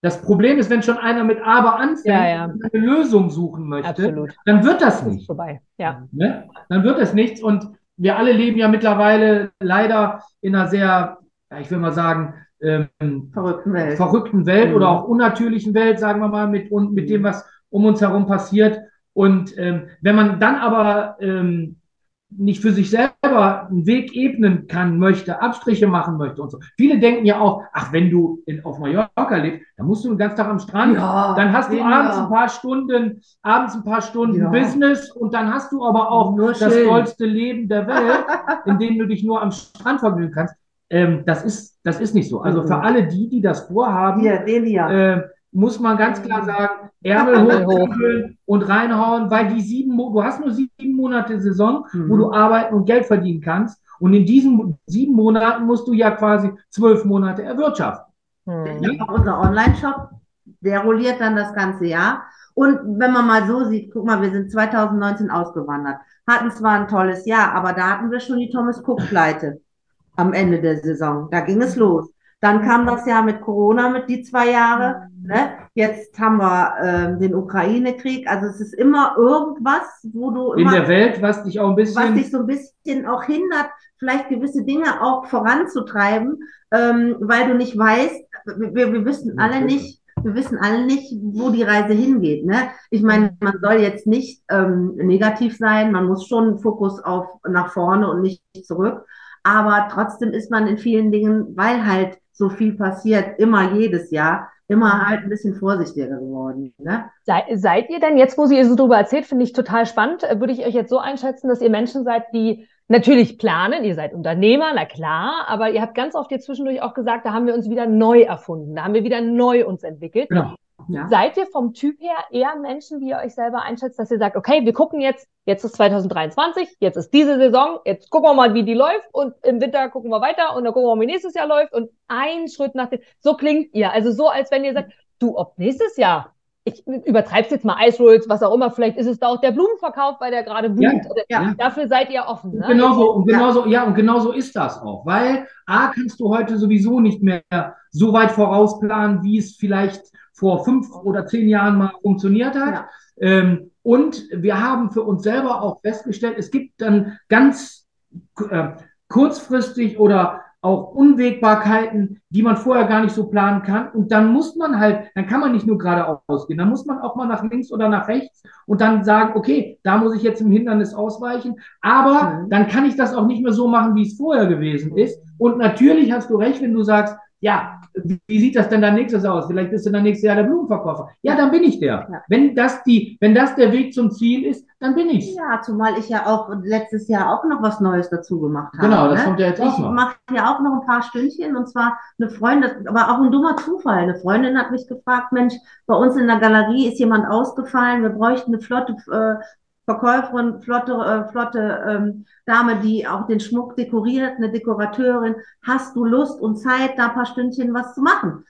Das Problem ist, wenn schon einer mit Aber anfängt ja, ja. und eine Lösung suchen möchte, Absolut. dann wird das nicht. Das vorbei. Ja. Ne? Dann wird das nichts. Und wir alle leben ja mittlerweile leider in einer sehr ich will mal sagen, ähm, verrückten Welt, verrückten Welt mhm. oder auch unnatürlichen Welt, sagen wir mal, mit, und, mit dem, mhm. was um uns herum passiert. Und ähm, wenn man dann aber ähm, nicht für sich selber einen Weg ebnen kann, möchte, Abstriche machen möchte und so. Viele denken ja auch, ach, wenn du in, auf Mallorca lebst, dann musst du den ganzen Tag am Strand, ja, dann hast du ja. abends ein paar Stunden, abends ein paar Stunden ja. Business und dann hast du aber auch nur das schön. tollste Leben der Welt, [LAUGHS] in dem du dich nur am Strand vergnügen kannst. Ähm, das, ist, das ist nicht so. Also für mhm. alle die, die das vorhaben, hier. Äh, muss man ganz klar mhm. sagen, Ärmel [LAUGHS] hochkrempeln und reinhauen, weil die sieben, du hast nur sieben Monate Saison, mhm. wo du arbeiten und Geld verdienen kannst. Und in diesen sieben Monaten musst du ja quasi zwölf Monate erwirtschaften. Mhm. Ja? Unser Online-Shop, der rolliert dann das ganze Jahr. Und wenn man mal so sieht, guck mal, wir sind 2019 ausgewandert, hatten zwar ein tolles Jahr, aber da hatten wir schon die Thomas Cook-Pleite am Ende der Saison. Da ging es los. Dann kam das Jahr mit Corona, mit die zwei Jahre. Mhm. Ne? Jetzt haben wir äh, den Ukraine-Krieg. Also es ist immer irgendwas, wo du in der Welt, was dich auch ein bisschen, was dich so ein bisschen auch hindert, vielleicht gewisse Dinge auch voranzutreiben, ähm, weil du nicht weißt. Wir, wir wissen alle nicht, wir wissen alle nicht, wo die Reise hingeht. Ne? Ich meine, mhm. man soll jetzt nicht ähm, negativ sein. Man muss schon Fokus auf nach vorne und nicht zurück. Aber trotzdem ist man in vielen Dingen, weil halt so viel passiert, immer jedes Jahr, immer halt ein bisschen vorsichtiger geworden. Ne? Sei, seid ihr denn jetzt, wo Sie so drüber erzählt, finde ich total spannend, äh, würde ich euch jetzt so einschätzen, dass ihr Menschen seid, die natürlich planen, ihr seid Unternehmer, na klar, aber ihr habt ganz oft jetzt zwischendurch auch gesagt, da haben wir uns wieder neu erfunden, da haben wir wieder neu uns entwickelt. Genau. Ja. Seid ihr vom Typ her eher Menschen, wie ihr euch selber einschätzt, dass ihr sagt, okay, wir gucken jetzt, jetzt ist 2023, jetzt ist diese Saison, jetzt gucken wir mal, wie die läuft und im Winter gucken wir weiter und dann gucken wir mal, wie nächstes Jahr läuft und ein Schritt nach dem, so klingt ihr. Also so, als wenn ihr sagt, du, ob nächstes Jahr ich übertreib's jetzt mal Ice Rolls, was auch immer, vielleicht ist es da auch der Blumenverkauf, weil der gerade blüht. Ja, ja. Dafür seid ihr offen. Ne? Genau so, und genauso, ja. ja, und genau so ist das auch. Weil A, kannst du heute sowieso nicht mehr so weit vorausplanen, wie es vielleicht vor fünf oder zehn Jahren mal funktioniert hat. Ja. Ähm, und wir haben für uns selber auch festgestellt, es gibt dann ganz äh, kurzfristig oder auch Unwägbarkeiten, die man vorher gar nicht so planen kann. Und dann muss man halt, dann kann man nicht nur geradeaus gehen, dann muss man auch mal nach links oder nach rechts und dann sagen, okay, da muss ich jetzt im Hindernis ausweichen. Aber mhm. dann kann ich das auch nicht mehr so machen, wie es vorher gewesen ist. Und natürlich hast du recht, wenn du sagst, ja, wie sieht das denn dann nächstes aus? Vielleicht bist du dann nächstes Jahr der Blumenverkäufer. Ja, dann bin ich der. Ja. Wenn das die, wenn das der Weg zum Ziel ist, dann bin ich. Ja, zumal ich ja auch letztes Jahr auch noch was Neues dazu gemacht habe. Genau, das ne? kommt ja jetzt auch ich noch. Ich mache ja auch noch ein paar Stündchen und zwar eine Freundin, aber auch ein dummer Zufall. Eine Freundin hat mich gefragt, Mensch, bei uns in der Galerie ist jemand ausgefallen, wir bräuchten eine flotte äh, Verkäuferin, flotte, äh, flotte ähm, Dame, die auch den Schmuck dekoriert, eine Dekorateurin. Hast du Lust und Zeit, da ein paar Stündchen was zu machen?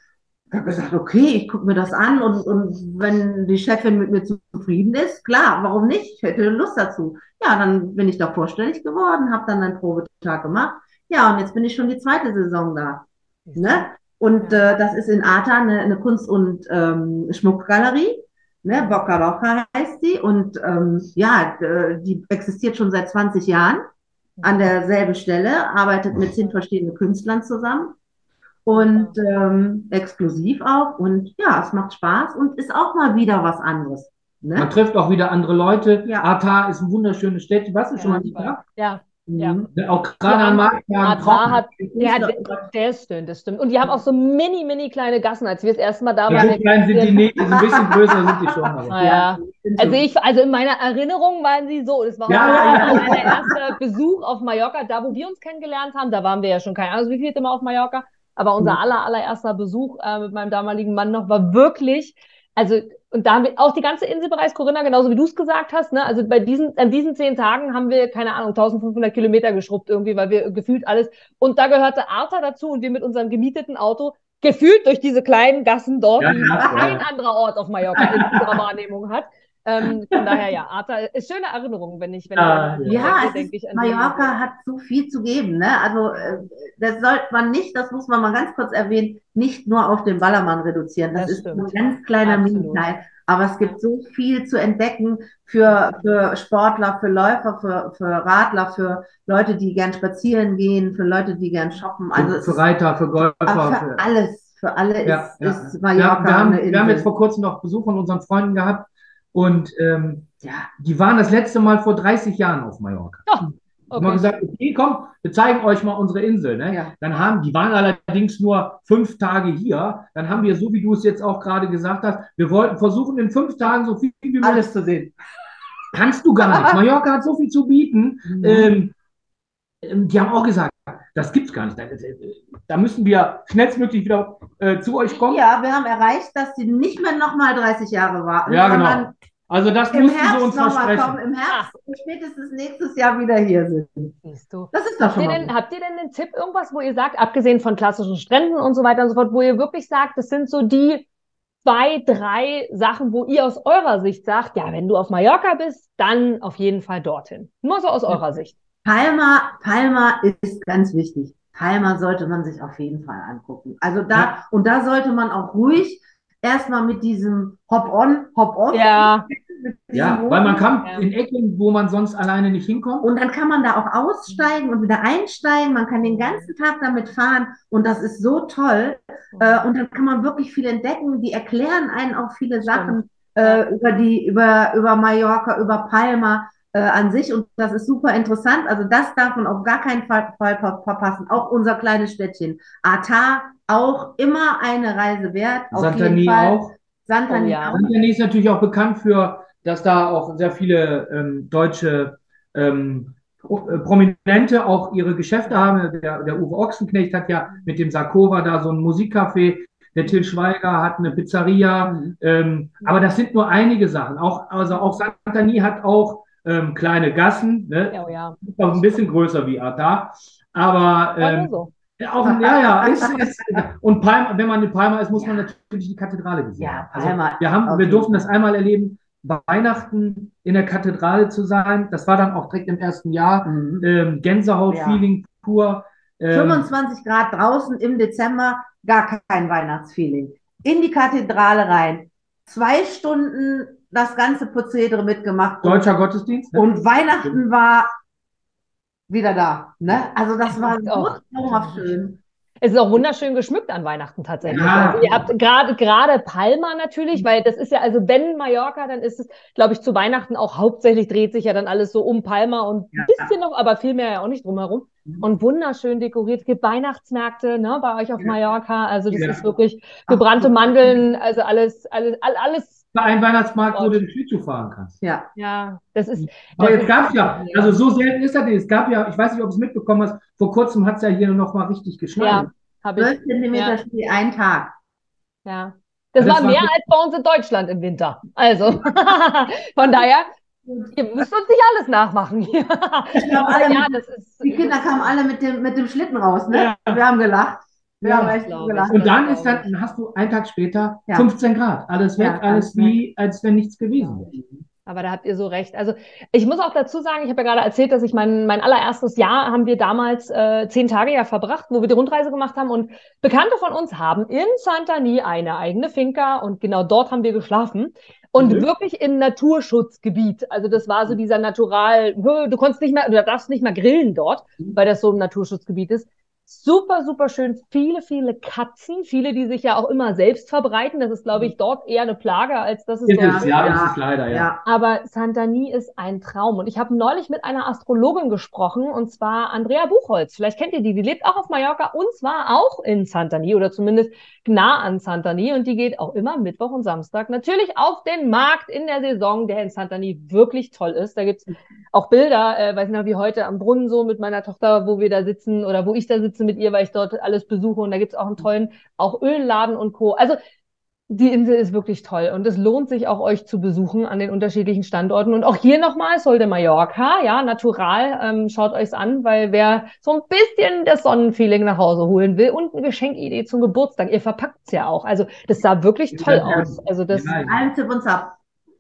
Ich habe gesagt, okay, ich gucke mir das an und, und wenn die Chefin mit mir zufrieden ist, klar, warum nicht? Ich hätte Lust dazu. Ja, dann bin ich da vorstellig geworden, habe dann einen Probetag gemacht. Ja, und jetzt bin ich schon die zweite Saison da. Ne? Und äh, das ist in Arta eine, eine Kunst- und ähm, Schmuckgalerie. Ne? Bocca Loca heißt die. Und ähm, ja, die existiert schon seit 20 Jahren an derselben Stelle, arbeitet mit zehn verschiedenen Künstlern zusammen und ähm, exklusiv auch. Und ja, es macht Spaß und ist auch mal wieder was anderes. Ne? Man trifft auch wieder andere Leute. Ja. Atar ist ein wunderschönes Städtchen. Was ist ja, schon mal da? Ja. Ja. Mhm. Auch gerade am Markt. Hat, der, der, der stimmt, das stimmt. Und die haben auch so mini, mini kleine Gassen, als wir das erste Mal da waren. So klein sind die nicht, ein bisschen größer sind die schon. Aber. Ah, ja. Also ich, also in meiner Erinnerung waren sie so. Das war ja, auch ja, mein erster Besuch auf Mallorca, da wo wir uns kennengelernt haben. Da waren wir ja schon keine Ahnung, wie viel immer auf Mallorca. Aber unser mhm. aller, allererster Besuch äh, mit meinem damaligen Mann noch war wirklich, also, und da haben wir auch die ganze Inselbereich Corinna, genauso wie du es gesagt hast, ne? Also bei diesen, an diesen zehn Tagen haben wir, keine Ahnung, 1500 Kilometer geschrubbt irgendwie, weil wir gefühlt alles, und da gehörte Arta dazu und wir mit unserem gemieteten Auto gefühlt durch diese kleinen Gassen dort, ja, die ja, kein anderer Ort auf Mallorca in unserer Wahrnehmung hat. Ähm, von daher ja, Arta ist schöne Erinnerung, wenn ich, wenn ah, ich ja, denke, denke ich an Mallorca hat so viel zu geben, ne? Also äh, das sollte man nicht, das muss man mal ganz kurz erwähnen, nicht nur auf den Ballermann reduzieren. Das, das ist stimmt. ein ganz kleiner Mini-Teil. Aber es gibt so viel zu entdecken für, für Sportler, für Läufer, für, für Radler, für Leute, die gern spazieren gehen, für Leute, die gern shoppen. Also für, für Reiter, für Golfer. Für, für alles. Für alle ja, ist, ja. ist Mallorca. Ja, wir, haben, wir haben jetzt vor kurzem noch Besuch von unseren Freunden gehabt, und ähm, ja, die waren das letzte Mal vor 30 Jahren auf Mallorca. Oh, okay. Haben gesagt, okay, komm, wir zeigen euch mal unsere Insel. Ne? Ja. Dann haben, die waren allerdings nur fünf Tage hier. Dann haben wir, so wie du es jetzt auch gerade gesagt hast, wir wollten versuchen, in fünf Tagen so viel wie möglich alles zu sehen. Kannst du gar nicht. [LAUGHS] Mallorca hat so viel zu bieten. Mhm. Ähm die haben auch gesagt, das gibt es gar nicht. Da, da, müssen wir schnellstmöglich wieder äh, zu euch kommen. Ja, wir haben erreicht, dass sie nicht mehr nochmal 30 Jahre warten. Ja, genau. Also das mussten sie uns versprechen. Kommen, Im Herbst und spätestens nächstes Jahr wieder hier sind. Siehst du. Das ist doch habt schon ihr denn, Habt ihr denn einen Tipp, irgendwas, wo ihr sagt, abgesehen von klassischen Stränden und so weiter und so fort, wo ihr wirklich sagt, das sind so die zwei, drei Sachen, wo ihr aus eurer Sicht sagt, ja, wenn du auf Mallorca bist, dann auf jeden Fall dorthin. Nur so aus eurer Sicht. Palma, Palma ist ganz wichtig. Palma sollte man sich auf jeden Fall angucken. Also da, ja. und da sollte man auch ruhig erstmal mit diesem Hop-on, Hop-off. Ja. Ja, weil man kann ja. in Ecken, wo man sonst alleine nicht hinkommt. Und dann kann man da auch aussteigen und wieder einsteigen. Man kann den ganzen Tag damit fahren und das ist so toll. Äh, und dann kann man wirklich viel entdecken. Die erklären einen auch viele Sachen äh, über die, über, über Mallorca, über Palma äh, an sich und das ist super interessant. Also das darf man auf gar keinen Fall, Fall verpassen. Auch unser kleines Städtchen. Atar auch immer eine Reise wert. Santani auch. Santani, oh, ja. auch. Santani ist natürlich auch bekannt für, dass da auch sehr viele ähm, deutsche ähm, äh, Prominente auch ihre Geschäfte haben. Der, der Uwe Ochsenknecht hat ja mit dem Sarkova da so ein Musikcafé. Der Till Schweiger hat eine Pizzeria. Mhm. Ähm, aber das sind nur einige Sachen. Auch, also auch Santani hat auch ähm, kleine Gassen. Ne? Ja, ja. Ist auch ein bisschen größer wie Atar. Aber ähm, so. auch, ja, ja, ist, ist, und Palma, wenn man in Palma ist, muss ja. man natürlich die Kathedrale gesehen ja, also Palma. Also wir haben, wir durften das einmal erleben, Weihnachten in der Kathedrale zu sein. Das war dann auch direkt im ersten Jahr. Mhm. Ähm, Gänsehaut-Feeling ja. pur. Ähm, 25 Grad draußen im Dezember, gar kein Weihnachtsfeeling. In die Kathedrale rein. Zwei Stunden das ganze Prozedere mitgemacht. Deutscher Gottesdienst. Ne? Und Weihnachten war wieder da. Ne? Also das war so traumhaft schön. Es ist auch wunderschön geschmückt an Weihnachten tatsächlich. Ja. Also ihr habt gerade gerade Palma natürlich, weil das ist ja, also wenn Mallorca, dann ist es, glaube ich, zu Weihnachten auch hauptsächlich dreht sich ja dann alles so um Palma und ein ja. bisschen noch, aber viel mehr ja auch nicht drumherum. Mhm. Und wunderschön dekoriert. Es gibt Weihnachtsmärkte ne, bei euch auf Mallorca. Also das ja. ist wirklich gebrannte Mandeln, also alles, alles, alles ein Weihnachtsmarkt, wo du den Schlittschuh fahren kannst. Ja, ja, das ist. Aber jetzt gab es ja, also so selten ist das nicht. Es gab ja, ich weiß nicht, ob du es mitbekommen hast, vor kurzem hat es ja hier noch mal richtig geschneit. Ja, habe ich. 12 Zentimeter ja. Schnee, ein Tag. Ja. Das, das war mehr war als bei uns in Deutschland im Winter. Also, [LAUGHS] von daher, Ihr müsst uns nicht alles nachmachen hier. [LAUGHS] ja, mit, das ist, die Kinder kamen alle mit dem, mit dem Schlitten raus, ne? Ja. Wir haben gelacht. Ja, ja und dann ist dann, hast du einen Tag später 15 Grad. Alles weg, alles wie, als wenn nichts gewesen wäre. Aber da habt ihr so recht. Also ich muss auch dazu sagen, ich habe ja gerade erzählt, dass ich mein, mein allererstes Jahr haben wir damals äh, zehn Tage ja verbracht, wo wir die Rundreise gemacht haben. Und Bekannte von uns haben in Santani eine eigene Finca und genau dort haben wir geschlafen. Und mhm. wirklich im Naturschutzgebiet. Also das war so dieser Natural, du konntest nicht mehr, du darfst nicht mehr grillen dort, mhm. weil das so ein Naturschutzgebiet ist. Super, super schön. Viele, viele Katzen, viele, die sich ja auch immer selbst verbreiten. Das ist, glaube ich, dort eher eine Plage, als dass es ist dort es, ja, ja, ist es leider, ja. ja. Aber Santani ist ein Traum. Und ich habe neulich mit einer Astrologin gesprochen, und zwar Andrea Buchholz. Vielleicht kennt ihr die. Die lebt auch auf Mallorca und zwar auch in Santani oder zumindest nah an Santani. Und die geht auch immer Mittwoch und Samstag natürlich auf den Markt in der Saison, der in Santani wirklich toll ist. Da gibt's auch Bilder, äh, weiß nicht, wie heute am Brunnen so mit meiner Tochter, wo wir da sitzen oder wo ich da sitze mit ihr, weil ich dort alles besuche. Und da gibt's auch einen tollen, auch Ölladen und Co. Also die Insel ist wirklich toll und es lohnt sich auch euch zu besuchen an den unterschiedlichen Standorten. Und auch hier nochmal Sol de Mallorca, ja, natural, ähm, schaut euch's an, weil wer so ein bisschen das Sonnenfeeling nach Hause holen will und eine Geschenkidee zum Geburtstag, ihr verpackt's ja auch. Also das sah wirklich toll ja, aus. Also das Allen Tipp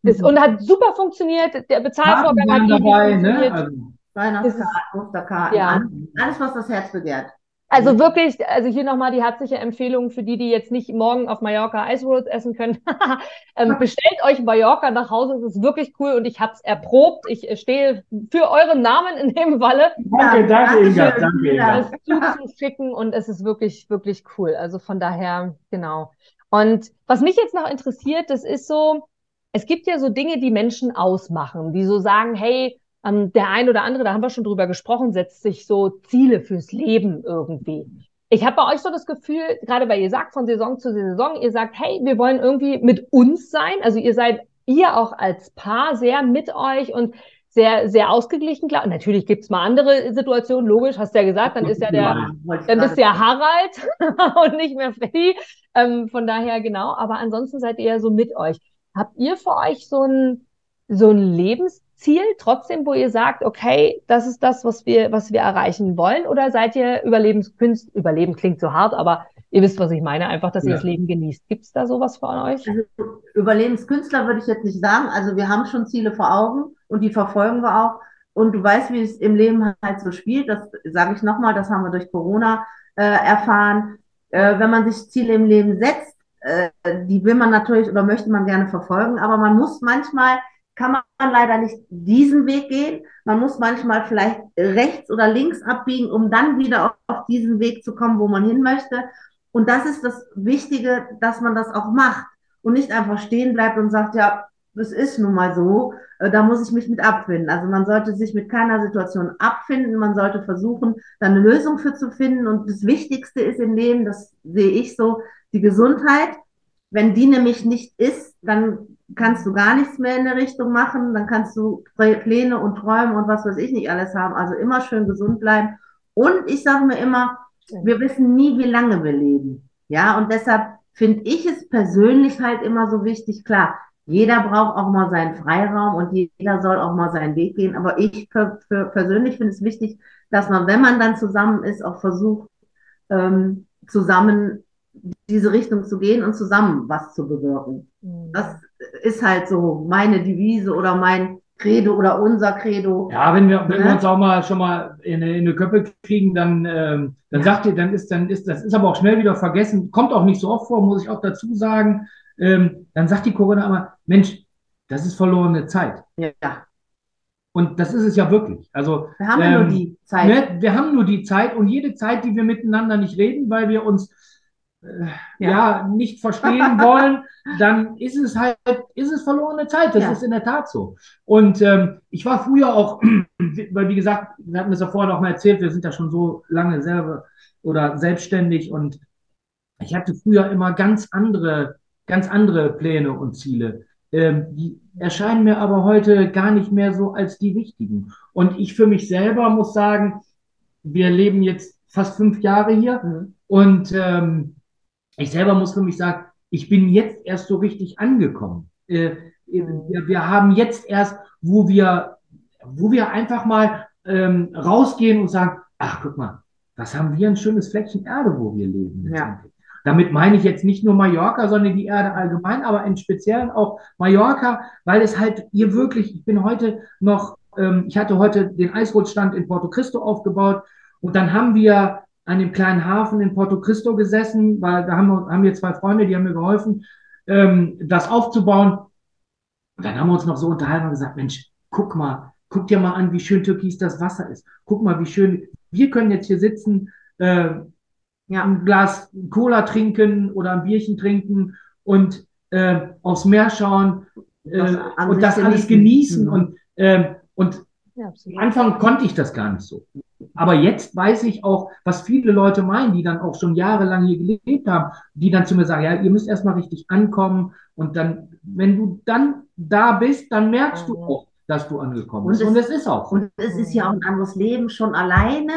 ab. Ist, und hat super funktioniert. Der Bezahlvorgang hat dabei, ne? Also, Weihnachtskarten, Osterkarten, ja. alles, was das Herz begehrt. Also wirklich, also hier nochmal die herzliche Empfehlung für die, die jetzt nicht morgen auf Mallorca Ice Rolls essen können. [LAUGHS] ähm, bestellt euch Mallorca nach Hause, es ist wirklich cool und ich habe es erprobt. Ich äh, stehe für euren Namen in dem Falle. Danke, danke, Inga. Danke, Inga. Das zuzuschicken und es ist wirklich, wirklich cool. Also von daher, genau. Und was mich jetzt noch interessiert, das ist so, es gibt ja so Dinge, die Menschen ausmachen, die so sagen, hey, ähm, der ein oder andere, da haben wir schon drüber gesprochen, setzt sich so Ziele fürs Leben irgendwie. Ich habe bei euch so das Gefühl, gerade weil ihr sagt von Saison zu Saison, ihr sagt, hey, wir wollen irgendwie mit uns sein. Also ihr seid ihr auch als Paar sehr mit euch und sehr, sehr ausgeglichen. Klar, natürlich gibt's mal andere Situationen, logisch, hast du ja gesagt, dann ist ja der, dann bist ja Harald [LAUGHS] und nicht mehr Freddy. Ähm, von daher genau, aber ansonsten seid ihr ja so mit euch. Habt ihr für euch so ein, so ein Lebens Ziel trotzdem, wo ihr sagt, okay, das ist das, was wir, was wir erreichen wollen? Oder seid ihr Überlebenskünstler? Überleben klingt so hart, aber ihr wisst, was ich meine, einfach, dass ja. ihr das Leben genießt. Gibt es da sowas von euch? Also, Überlebenskünstler würde ich jetzt nicht sagen. Also wir haben schon Ziele vor Augen und die verfolgen wir auch. Und du weißt, wie es im Leben halt so spielt. Das sage ich nochmal, das haben wir durch Corona äh, erfahren. Äh, wenn man sich Ziele im Leben setzt, äh, die will man natürlich oder möchte man gerne verfolgen, aber man muss manchmal kann man leider nicht diesen Weg gehen. Man muss manchmal vielleicht rechts oder links abbiegen, um dann wieder auf diesen Weg zu kommen, wo man hin möchte. Und das ist das Wichtige, dass man das auch macht und nicht einfach stehen bleibt und sagt, ja, das ist nun mal so, äh, da muss ich mich mit abfinden. Also man sollte sich mit keiner Situation abfinden, man sollte versuchen, da eine Lösung für zu finden. Und das Wichtigste ist im Leben, das sehe ich so, die Gesundheit. Wenn die nämlich nicht ist, dann kannst du gar nichts mehr in der Richtung machen, dann kannst du Pläne und Träume und was weiß ich nicht alles haben. Also immer schön gesund bleiben. Und ich sage mir immer, wir wissen nie, wie lange wir leben. Ja, und deshalb finde ich es persönlich halt immer so wichtig, klar, jeder braucht auch mal seinen Freiraum und jeder soll auch mal seinen Weg gehen. Aber ich für, für persönlich finde es wichtig, dass man, wenn man dann zusammen ist, auch versucht, ähm, zusammen diese Richtung zu gehen und zusammen was zu bewirken. Mhm. Das ist halt so meine Devise oder mein Credo oder unser Credo. Ja, wenn wir, wenn ne? wir uns auch mal schon mal in, in eine Köppe kriegen, dann, ähm, dann ja. sagt ihr, dann ist, dann ist, das ist aber auch schnell wieder vergessen, kommt auch nicht so oft vor, muss ich auch dazu sagen. Ähm, dann sagt die Corinna immer, Mensch, das ist verlorene Zeit. Ja. Und das ist es ja wirklich. Also wir haben ähm, nur die Zeit. Ne, wir haben nur die Zeit und jede Zeit, die wir miteinander nicht reden, weil wir uns äh, ja. ja. nicht verstehen [LAUGHS] wollen, dann ist es halt, ist es verlorene Zeit. Das ja. ist in der Tat so. Und ähm, ich war früher auch, [CLEARS THROAT] weil wie gesagt, wir hatten das ja vorher auch mal erzählt, wir sind ja schon so lange selber oder selbstständig und ich hatte früher immer ganz andere, ganz andere Pläne und Ziele. Ähm, die erscheinen mir aber heute gar nicht mehr so als die wichtigen. Und ich für mich selber muss sagen, wir leben jetzt fast fünf Jahre hier mhm. und ähm, ich selber muss für mich sagen, ich bin jetzt erst so richtig angekommen. Äh, wir, wir, haben jetzt erst, wo wir, wo wir einfach mal ähm, rausgehen und sagen, ach, guck mal, was haben wir ein schönes Fleckchen Erde, wo wir leben. Ja. Damit meine ich jetzt nicht nur Mallorca, sondern die Erde allgemein, aber im Speziellen auch Mallorca, weil es halt hier wirklich, ich bin heute noch, ähm, ich hatte heute den Eisrutschstand in Porto Cristo aufgebaut und dann haben wir an dem kleinen Hafen in Porto Cristo gesessen, weil da haben wir, haben wir zwei Freunde, die haben mir geholfen, ähm, das aufzubauen. Und dann haben wir uns noch so unterhalten und gesagt, Mensch, guck mal, guck dir mal an, wie schön türkis das Wasser ist. Guck mal, wie schön, wir können jetzt hier sitzen, äh, ja. ein Glas Cola trinken oder ein Bierchen trinken und äh, aufs Meer schauen äh, und das alles genießen. Mhm. Und, äh, und ja, am Anfang konnte ich das gar nicht so. Aber jetzt weiß ich auch, was viele Leute meinen, die dann auch schon jahrelang hier gelebt haben, die dann zu mir sagen, ja, ihr müsst erstmal richtig ankommen und dann, wenn du dann da bist, dann merkst du auch, dass du angekommen bist. Und es ist auch. Und es ist ja auch ein anderes Leben schon alleine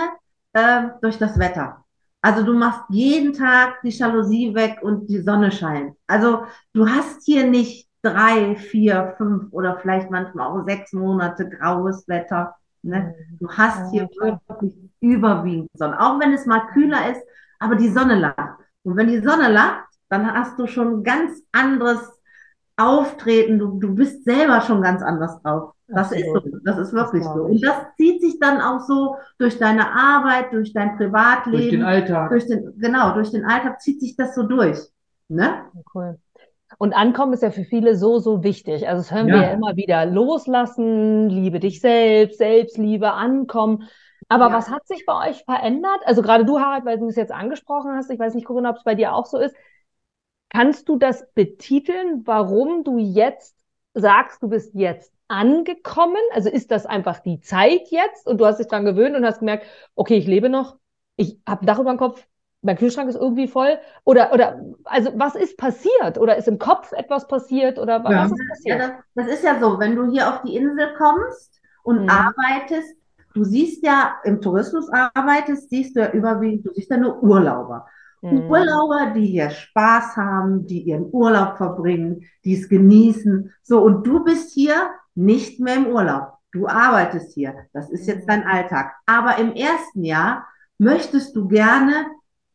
äh, durch das Wetter. Also du machst jeden Tag die Jalousie weg und die Sonne scheint. Also du hast hier nicht drei, vier, fünf oder vielleicht manchmal auch sechs Monate graues Wetter. Ne? Mhm. Du hast hier wirklich überwiegend Sonne, auch wenn es mal kühler ist, aber die Sonne lacht. Und wenn die Sonne lacht, dann hast du schon ein ganz anderes Auftreten. Du, du bist selber schon ganz anders drauf. Das Absolut. ist so. Das ist wirklich das so. Und das zieht sich dann auch so durch deine Arbeit, durch dein Privatleben. Durch den Alltag. Durch den, genau, durch den Alltag zieht sich das so durch. Ne? Cool. Und Ankommen ist ja für viele so, so wichtig. Also das hören ja. wir ja immer wieder. Loslassen, liebe dich selbst, Selbstliebe, Ankommen. Aber ja. was hat sich bei euch verändert? Also gerade du, Harald, weil du es jetzt angesprochen hast, ich weiß nicht, Corinna, ob es bei dir auch so ist. Kannst du das betiteln, warum du jetzt sagst, du bist jetzt angekommen? Also ist das einfach die Zeit jetzt und du hast dich dran gewöhnt und hast gemerkt, okay, ich lebe noch, ich habe ein Dach über dem Kopf, mein Kühlschrank ist irgendwie voll oder oder also was ist passiert oder ist im Kopf etwas passiert oder was ja. ist passiert? Ja, das, das, ist ja so, wenn du hier auf die Insel kommst und mhm. arbeitest, du siehst ja im Tourismus arbeitest, siehst du ja überwiegend, du siehst ja nur Urlauber. Mhm. Urlauber, die hier Spaß haben, die ihren Urlaub verbringen, die es genießen. So, und du bist hier nicht mehr im Urlaub. Du arbeitest hier. Das ist jetzt dein Alltag. Aber im ersten Jahr möchtest du gerne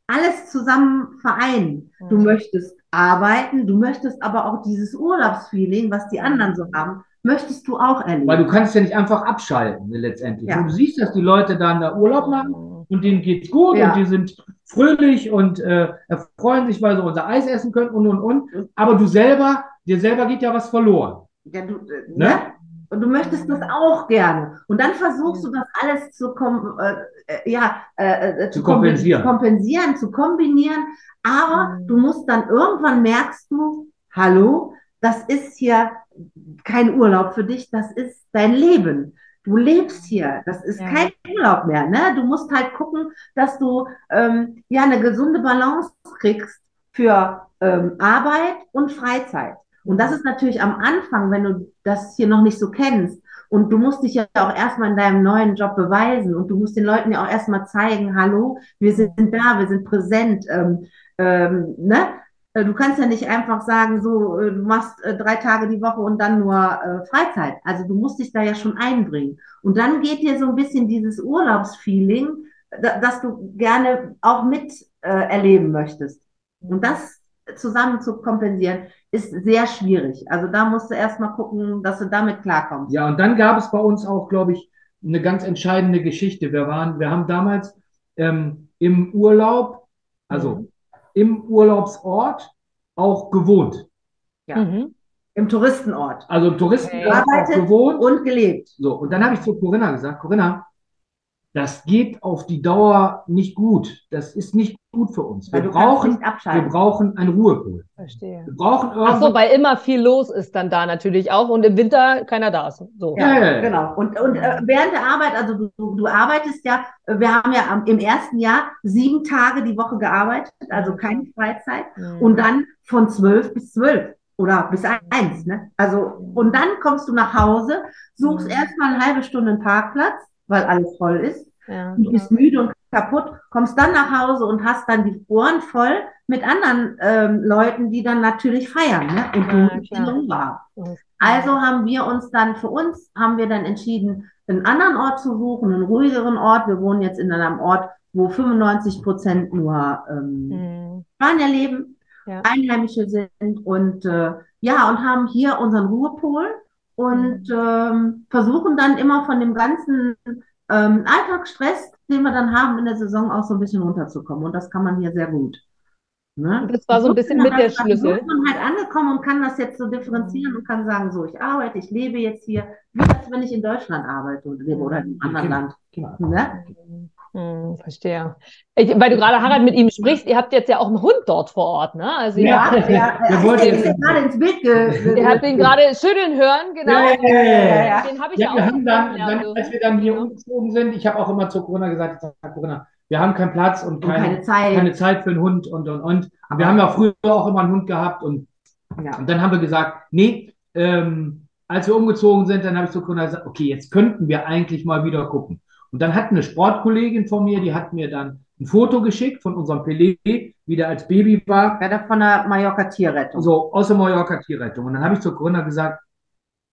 alles zusammen vereinen. Du mhm. möchtest arbeiten, du möchtest aber auch dieses Urlaubsfeeling, was die anderen so haben, möchtest du auch erleben. Weil du kannst ja nicht einfach abschalten, ne, letztendlich. Ja. Du siehst, dass die Leute da Urlaub machen und denen geht's gut ja. und die sind fröhlich und äh, erfreuen sich, weil sie unser Eis essen können und und und. Aber du selber, dir selber geht ja was verloren. Ja, du, äh, ne? Und du möchtest das auch gerne. Und dann versuchst du das alles zu, kom äh, äh ja, äh, äh, zu, kompensieren. kompensieren, zu kombinieren. Aber mhm. du musst dann irgendwann merkst du, hallo, das ist hier kein Urlaub für dich, das ist dein Leben. Du lebst hier, das ist ja. kein Urlaub mehr. Ne? Du musst halt gucken, dass du ähm, ja eine gesunde Balance kriegst für ähm, Arbeit und Freizeit. Und das ist natürlich am Anfang, wenn du das hier noch nicht so kennst. Und du musst dich ja auch erstmal in deinem neuen Job beweisen. Und du musst den Leuten ja auch erstmal zeigen, hallo, wir sind da, wir sind präsent. Ähm, ähm, ne? Äh, du kannst ja nicht einfach sagen, so, äh, du machst äh, drei Tage die Woche und dann nur Freizeit. Also du musst dich da ja schon einbringen. Und dann geht dir so ein bisschen dieses Urlaubsfeeling, das du gerne auch mit erleben möchtest. Und das zusammen zu kompensieren, ist sehr schwierig. Also da musst du erstmal gucken, dass du damit klarkommst. Ja, und dann gab es bei uns auch, glaube ich, eine ganz entscheidende Geschichte. Wir waren, wir haben damals ähm, im Urlaub, also mhm. Im Urlaubsort auch gewohnt. Ja. Mhm. Im Touristenort. Also im Touristenort okay. gewohnt. Und gelebt. So, und dann habe ich zu Corinna gesagt, Corinna, das geht auf die Dauer nicht gut. Das ist nicht gut für uns. Wir brauchen, wir brauchen einen Ruhepol. Verstehe. Wir brauchen Ach so, weil immer viel los ist dann da natürlich auch und im Winter keiner da ist. So. Ja, ja, ja. genau. Und, und äh, während der Arbeit, also du, du arbeitest ja, wir haben ja im ersten Jahr sieben Tage die Woche gearbeitet, also keine Freizeit mhm. und dann von zwölf bis zwölf oder bis eins. Ne? Also, und dann kommst du nach Hause, suchst mhm. erstmal eine halbe Stunde einen Parkplatz, weil alles voll ist. Ja, du bist müde und kaputt, kommst dann nach Hause und hast dann die Ohren voll mit anderen ähm, Leuten, die dann natürlich feiern ne? und du ja, die war. Also haben wir uns dann, für uns haben wir dann entschieden, einen anderen Ort zu suchen, einen ruhigeren Ort. Wir wohnen jetzt in einem Ort, wo 95 Prozent nur ähm, Mhm. Spanier leben, Ja. Einheimische sind und äh, ja, und haben hier unseren Ruhepol und ähm, versuchen dann immer von dem ganzen ähm, Alltagsstress, den wir dann haben in der Saison, auch so ein bisschen runterzukommen. Und das kann man hier sehr gut. Ne? Das war so ein bisschen mit der Schlüssel. ist man halt angekommen und kann das jetzt so differenzieren und kann sagen, so, ich arbeite, ich lebe jetzt hier, wie als wenn ich in Deutschland arbeite oder lebe oder in einem anderen Land. Genau. Ne? Hm, verstehe. Ich, weil du gerade Harald mit ihm sprichst, ihr habt jetzt ja auch einen Hund dort vor Ort, ne? Also ihr Ja, habt, der, der, Der wollte ist jetzt- gerade ins Bild ge ihr habt ihn gerade schütteln hören, genau. Ja, ja, ja, ja, ja. Den habe ich ja, Ja, wir auch haben dann, dann, als wir dann hier dürfen. umgezogen sind, ich habe auch immer zu Corona gesagt, ich sag, Corinna, wir haben keinen Platz und und keine, keine Zeit. keine Zeit für einen Hund und, und, und. Und wir haben ja früher auch immer einen Hund gehabt und, Ja. und dann haben wir gesagt, nee, ähm, als wir umgezogen sind, dann habe ich zu Corinna gesagt, okay, jetzt könnten wir eigentlich mal wieder gucken. Und dann hat eine Sportkollegin von mir, die hat mir dann ein Foto geschickt von unserem Pelé, wie der als Baby war, Ja, der von der Mallorca Tierrettung. so aus der Mallorca Tierrettung. Und dann habe ich zu Corinna gesagt,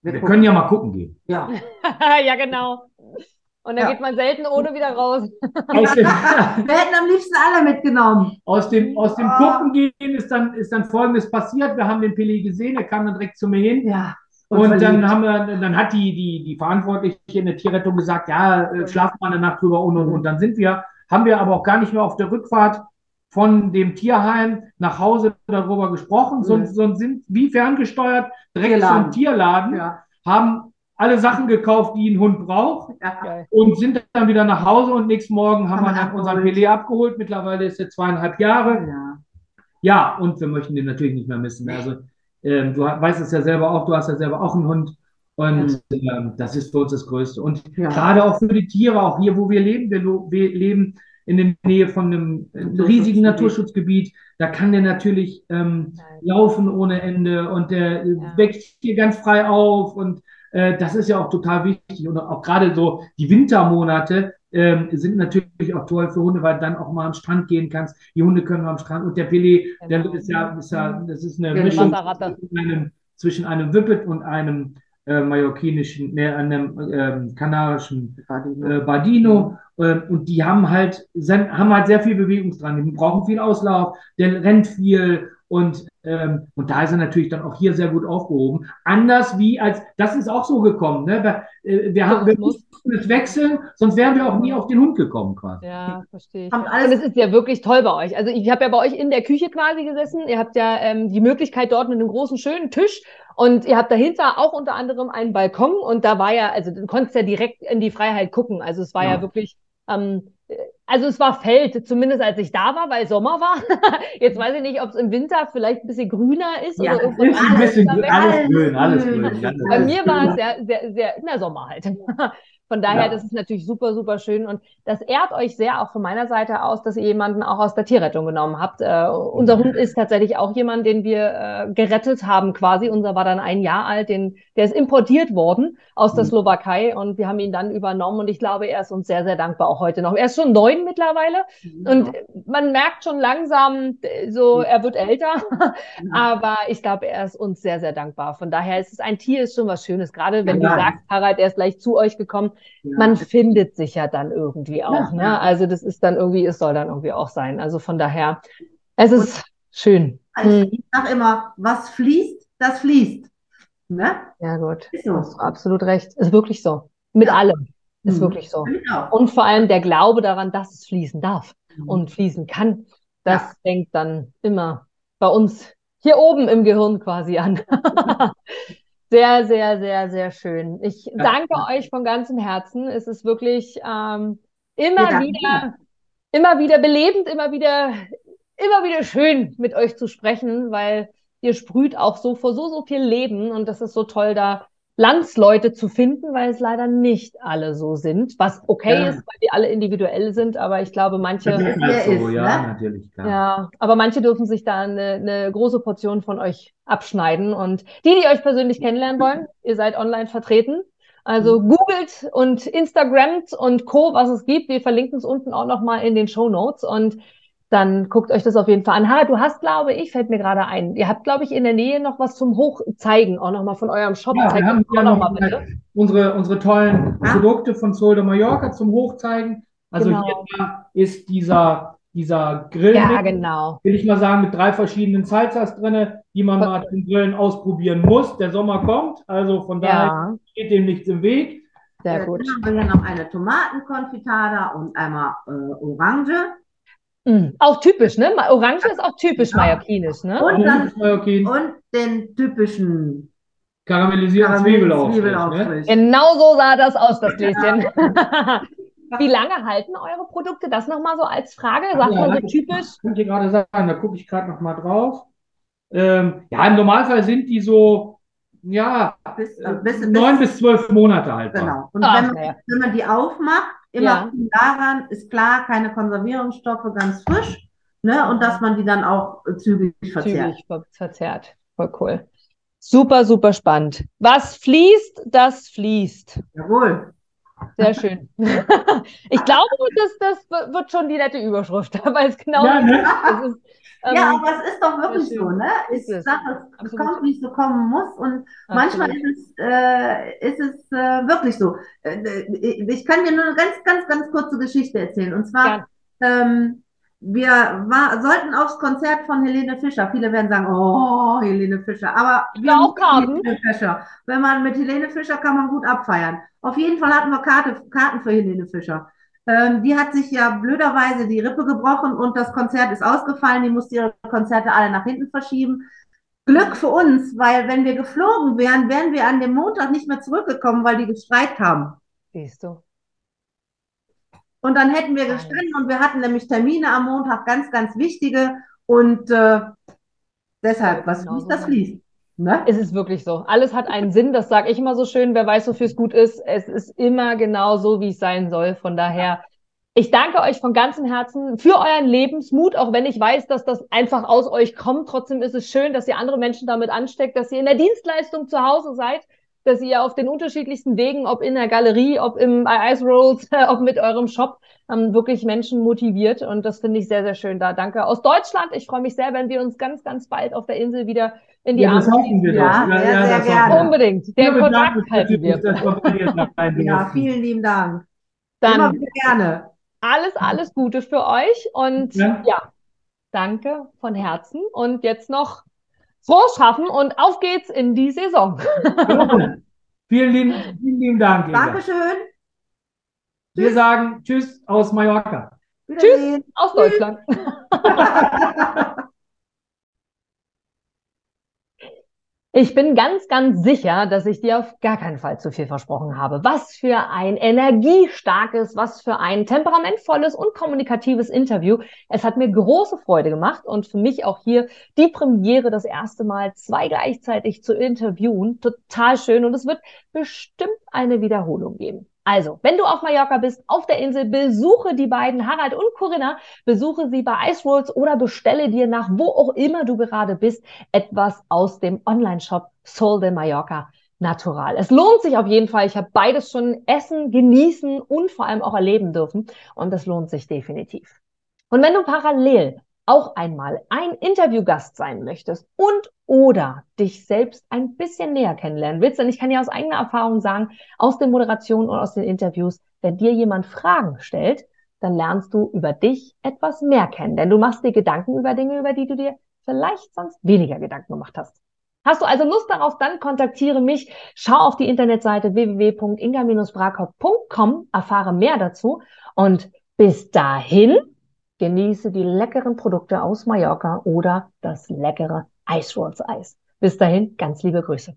wir gucken. können ja mal gucken gehen. Ja. [LAUGHS] ja, genau. Und dann Ja. geht man selten ohne wieder raus. Aus dem, [LAUGHS] Wir hätten am liebsten alle mitgenommen. Aus dem, aus dem Ah. Gucken gehen ist dann, ist dann Folgendes passiert. Wir haben den Pelé gesehen, er kam dann direkt zu mir hin. Ja. Und dann haben wir, dann hat die, die, die Verantwortliche in der Tierrettung gesagt, ja, äh, schlaft mal eine Nacht drüber und, und, und. Dann sind wir, haben wir aber auch gar nicht mehr auf der Rückfahrt von dem Tierheim nach Hause darüber gesprochen, sondern, sondern sind wie ferngesteuert direkt Tierladen. zum Tierladen, Ja. haben alle Sachen gekauft, die ein Hund braucht Ja. Und sind dann wieder nach Hause und nächsten Morgen haben Haben wir wir dann unseren. Pelé abgeholt. Mittlerweile ist er zweieinhalb Jahre. Ja. Ja, und wir möchten den natürlich nicht mehr missen. Also, ähm, du weißt es ja selber auch, du hast ja selber auch einen Hund. Und ähm, das ist für uns das Größte. Und Ja. gerade auch für die Tiere, auch hier, wo wir leben, wir, wir leben in der Nähe von einem riesigen Naturschutzgebiet. Da kann der natürlich ähm, laufen ohne Ende und der äh, Ja. wächst hier ganz frei auf. Und äh, das ist ja auch total wichtig. Und auch gerade so die Wintermonate ähm, sind natürlich auch toll für Hunde, weil du dann auch mal am Strand gehen kannst. Die Hunde können am Strand und der der Genau. ist ja, ist ja, das ist eine Mischung zwischen einem, zwischen einem Whippet und einem äh, mallorquinischen, ne, einem ähm, kanarischen äh, Bardino. Ähm, und die haben halt, haben halt sehr viel Bewegungsdrang. Die brauchen viel Auslauf, der rennt viel und, ähm, und da ist er natürlich dann auch hier sehr gut aufgehoben. Anders wie als, das ist auch so gekommen. Ne? Wir, äh, wir, haben, wir muss. mussten es wechseln, sonst wären wir auch nie auf den Hund gekommen quasi. Ja, verstehe ich. Alles es ist ja wirklich toll bei euch. Also ich habe ja bei euch in der Küche quasi gesessen. Ihr habt ja ähm, die Möglichkeit dort mit einem großen, schönen Tisch und ihr habt dahinter auch unter anderem einen Balkon und da war ja, also du konntest ja direkt in die Freiheit gucken. Also es war ja, Ja. wirklich, ähm, äh, also es war Feld, zumindest als ich da war, weil Sommer war. [LAUGHS] Jetzt weiß ich nicht, ob es im Winter vielleicht ein bisschen grüner ist Ja, oder Ist ein bisschen weg. alles grün, alles grün. grün. ganz Bei alles mir grün. war es sehr, sehr, sehr in der Sommer halt. [LAUGHS] Von daher, Ja. das ist natürlich super, super schön. Und das ehrt euch sehr auch von meiner Seite aus, dass ihr jemanden auch aus der Tierrettung genommen habt. Äh, unser Hund ist tatsächlich auch jemand, den wir äh, gerettet haben quasi. Unser war dann ein Jahr alt, den, der ist importiert worden aus der Mhm. Slowakei und wir haben ihn dann übernommen und ich glaube, er ist uns sehr, sehr dankbar auch heute noch. Er ist schon neun mittlerweile und man merkt schon langsam, äh, so, er wird älter. [LAUGHS] Aber ich glaube, er ist uns sehr, sehr dankbar. Von daher ist es ein Tier, ist schon was Schönes. Gerade wenn Ja. du sagst, Harald, er ist gleich zu euch gekommen, Ja. man findet sich ja dann irgendwie auch. Ja, ne? ja. Also das ist dann irgendwie, es soll dann irgendwie auch sein. Also von daher, es ist schön. Also Hm. ich sag immer, was fließt, das fließt. Ne? Ja, gut. Ist Du so. hast absolut recht. Ist wirklich so. Mit Ja. allem. Ist Mhm. wirklich so. Auch. Und vor allem der Glaube daran, dass es fließen darf und fließen kann, das Ja. fängt dann immer bei uns hier oben im Gehirn quasi an. [LAUGHS] Sehr, sehr, sehr, sehr schön. Ich danke euch von ganzem Herzen. Es ist wirklich ähm, immer Ja, wieder, immer wieder belebend, immer wieder, immer wieder schön mit euch zu sprechen, weil ihr sprüht auch so vor so, so viel Leben und das ist so toll, da Landsleute zu finden, weil es leider nicht alle so sind, was okay Ja. ist, weil wir alle individuell sind, aber ich glaube, manche, halt so, ist, ja, ne? natürlich, klar. ja, aber manche dürfen sich da eine, eine große Portion von euch abschneiden. Und die, die euch persönlich kennenlernen wollen, ihr seid online vertreten. Also googelt und Instagramt und Co., was es gibt. Wir verlinken es unten auch nochmal in den Show Notes und dann guckt euch das auf jeden Fall an. Harald, du hast, glaube ich, fällt mir gerade ein, ihr habt, glaube ich, in der Nähe noch was zum Hochzeigen, auch nochmal von eurem Shop. Ja, wir haben auch noch mal bitte. unsere, unsere tollen Ah. Produkte von Sol de Mallorca zum Hochzeigen. Also Genau. hier ist dieser, dieser Grill, Ja, genau. will ich mal sagen, mit drei verschiedenen Salsas drin, die man mal zum Grillen ausprobieren muss. Der Sommer kommt, also von daher Ja, steht dem nichts im Weg. sehr gut. Dann haben wir hier noch eine Tomatenkonfitada und einmal äh, Orange. Mm, Auch typisch, ne? Orange ist auch typisch Ja. mallorquinisch, ne? Und dann Okay. und den typischen Karamellisierten Zwiebelaufstrich. Ne? Genau so sah das aus, das Gläschen. [LAUGHS] Wie lange halten eure Produkte? Das nochmal so als Frage. Sagt Ja, man so das typisch? Kann ich dir gerade sagen, da gucke ich gerade noch mal drauf. Ähm, ja, im Normalfall sind die so, ja, Bis, äh, bis, neun bis, bis zwölf Monate haltbar. genau. Und Ach, wenn man, naja. wenn man die aufmacht, immer Ja. daran, ist klar, keine Konservierungsstoffe, ganz frisch. Ne? Und dass man die dann auch äh, zügig verzehrt. Zügig ver verzerrt. Voll cool. Super, super spannend. Was fließt, das fließt. Jawohl. Sehr schön. [LAUGHS] Ich glaube, das, das wird schon die nette Überschrift, [LAUGHS] weil es genau Ja, ne? das ist. Ähm, Ja, aber es ist doch wirklich so, ne? Ich sage, es, kommt, wie es so kommen muss. Und manchmal absolut. ist es, äh, ist es äh, wirklich so. Äh, äh, ich kann dir nur eine ganz, ganz, ganz kurze Geschichte erzählen. Und zwar, ähm, wir war, sollten aufs Konzert von Helene Fischer. Viele werden sagen, oh, Helene Fischer. Aber wir auch Karten. Helene Fischer. Wenn man mit Helene Fischer kann man gut abfeiern. Auf jeden Fall hatten wir Karte, Karten für Helene Fischer. Ähm, die hat sich ja blöderweise die Rippe gebrochen und das Konzert ist ausgefallen. Die musste ihre Konzerte alle nach hinten verschieben. Glück für uns, weil wenn wir geflogen wären, wären wir an dem Montag nicht mehr zurückgekommen, weil die gestreikt haben. Siehst du. Und dann hätten wir gestanden und wir hatten nämlich Termine am Montag, ganz, ganz wichtige. Und äh, deshalb, was Genau fließt, das sein. fließt. Ne? Es ist wirklich so. Alles hat einen Sinn, das sage ich immer so schön. Wer weiß, wofür es gut ist. Es ist immer genau so, wie es sein soll. Von daher, ich danke euch von ganzem Herzen für euren Lebensmut, auch wenn ich weiß, dass das einfach aus euch kommt. Trotzdem ist es schön, dass ihr andere Menschen damit ansteckt, dass ihr in der Dienstleistung zu Hause seid, dass ihr auf den unterschiedlichsten Wegen, ob in der Galerie, ob im Ice Rolls, [LAUGHS] ob mit eurem Shop, ähm, wirklich Menschen motiviert. Und das finde ich sehr, sehr schön da. Danke aus Deutschland. Ich freue mich sehr, wenn wir uns ganz, ganz bald auf der Insel wieder in die Ja, das Arme hoffen wir doch. Ja, sehr, sehr gerne. Unbedingt. Den Wir bedanken Kontakt uns halten wir. [LAUGHS] Ja, vielen lieben Dank. Immer Dann wieder gerne. alles, alles Gute für euch und Ja. ja, danke von Herzen und jetzt noch frohes Schaffen und auf geht's in die Saison. Vielen lieben, vielen lieben Dank. Dankeschön. Wir sagen Tschüss aus Mallorca. Wiedersehen. Aus Deutschland. [LAUGHS] Ich bin ganz, ganz sicher, dass ich dir auf gar keinen Fall zu viel versprochen habe. Was für ein energiestarkes, was für ein temperamentvolles und kommunikatives Interview. Es hat mir große Freude gemacht und für mich auch hier die Premiere, das erste Mal zwei gleichzeitig zu interviewen. Total schön und es wird bestimmt eine Wiederholung geben. Also, wenn du auf Mallorca bist, auf der Insel, besuche die beiden Harald und Corinna, besuche sie bei Ice Rolls oder bestelle dir nach wo auch immer du gerade bist etwas aus dem Online-Shop Sol de Mallorca Natural. Es lohnt sich auf jeden Fall. Ich habe beides schon essen, genießen und vor allem auch erleben dürfen und das lohnt sich definitiv. Und wenn du parallel auch einmal ein Interviewgast sein möchtest und oder dich selbst ein bisschen näher kennenlernen willst, denn ich kann ja aus eigener Erfahrung sagen, aus den Moderationen und aus den Interviews, wenn dir jemand Fragen stellt, dann lernst du über dich etwas mehr kennen, denn du machst dir Gedanken über Dinge, über die du dir vielleicht sonst weniger Gedanken gemacht hast. Hast du also Lust darauf, dann kontaktiere mich, schau auf die Internetseite www.inga-brakop.com, erfahre mehr dazu. Und bis dahin genieße die leckeren Produkte aus Mallorca oder das leckere Ice Rolls Eis. Bis dahin, ganz liebe Grüße.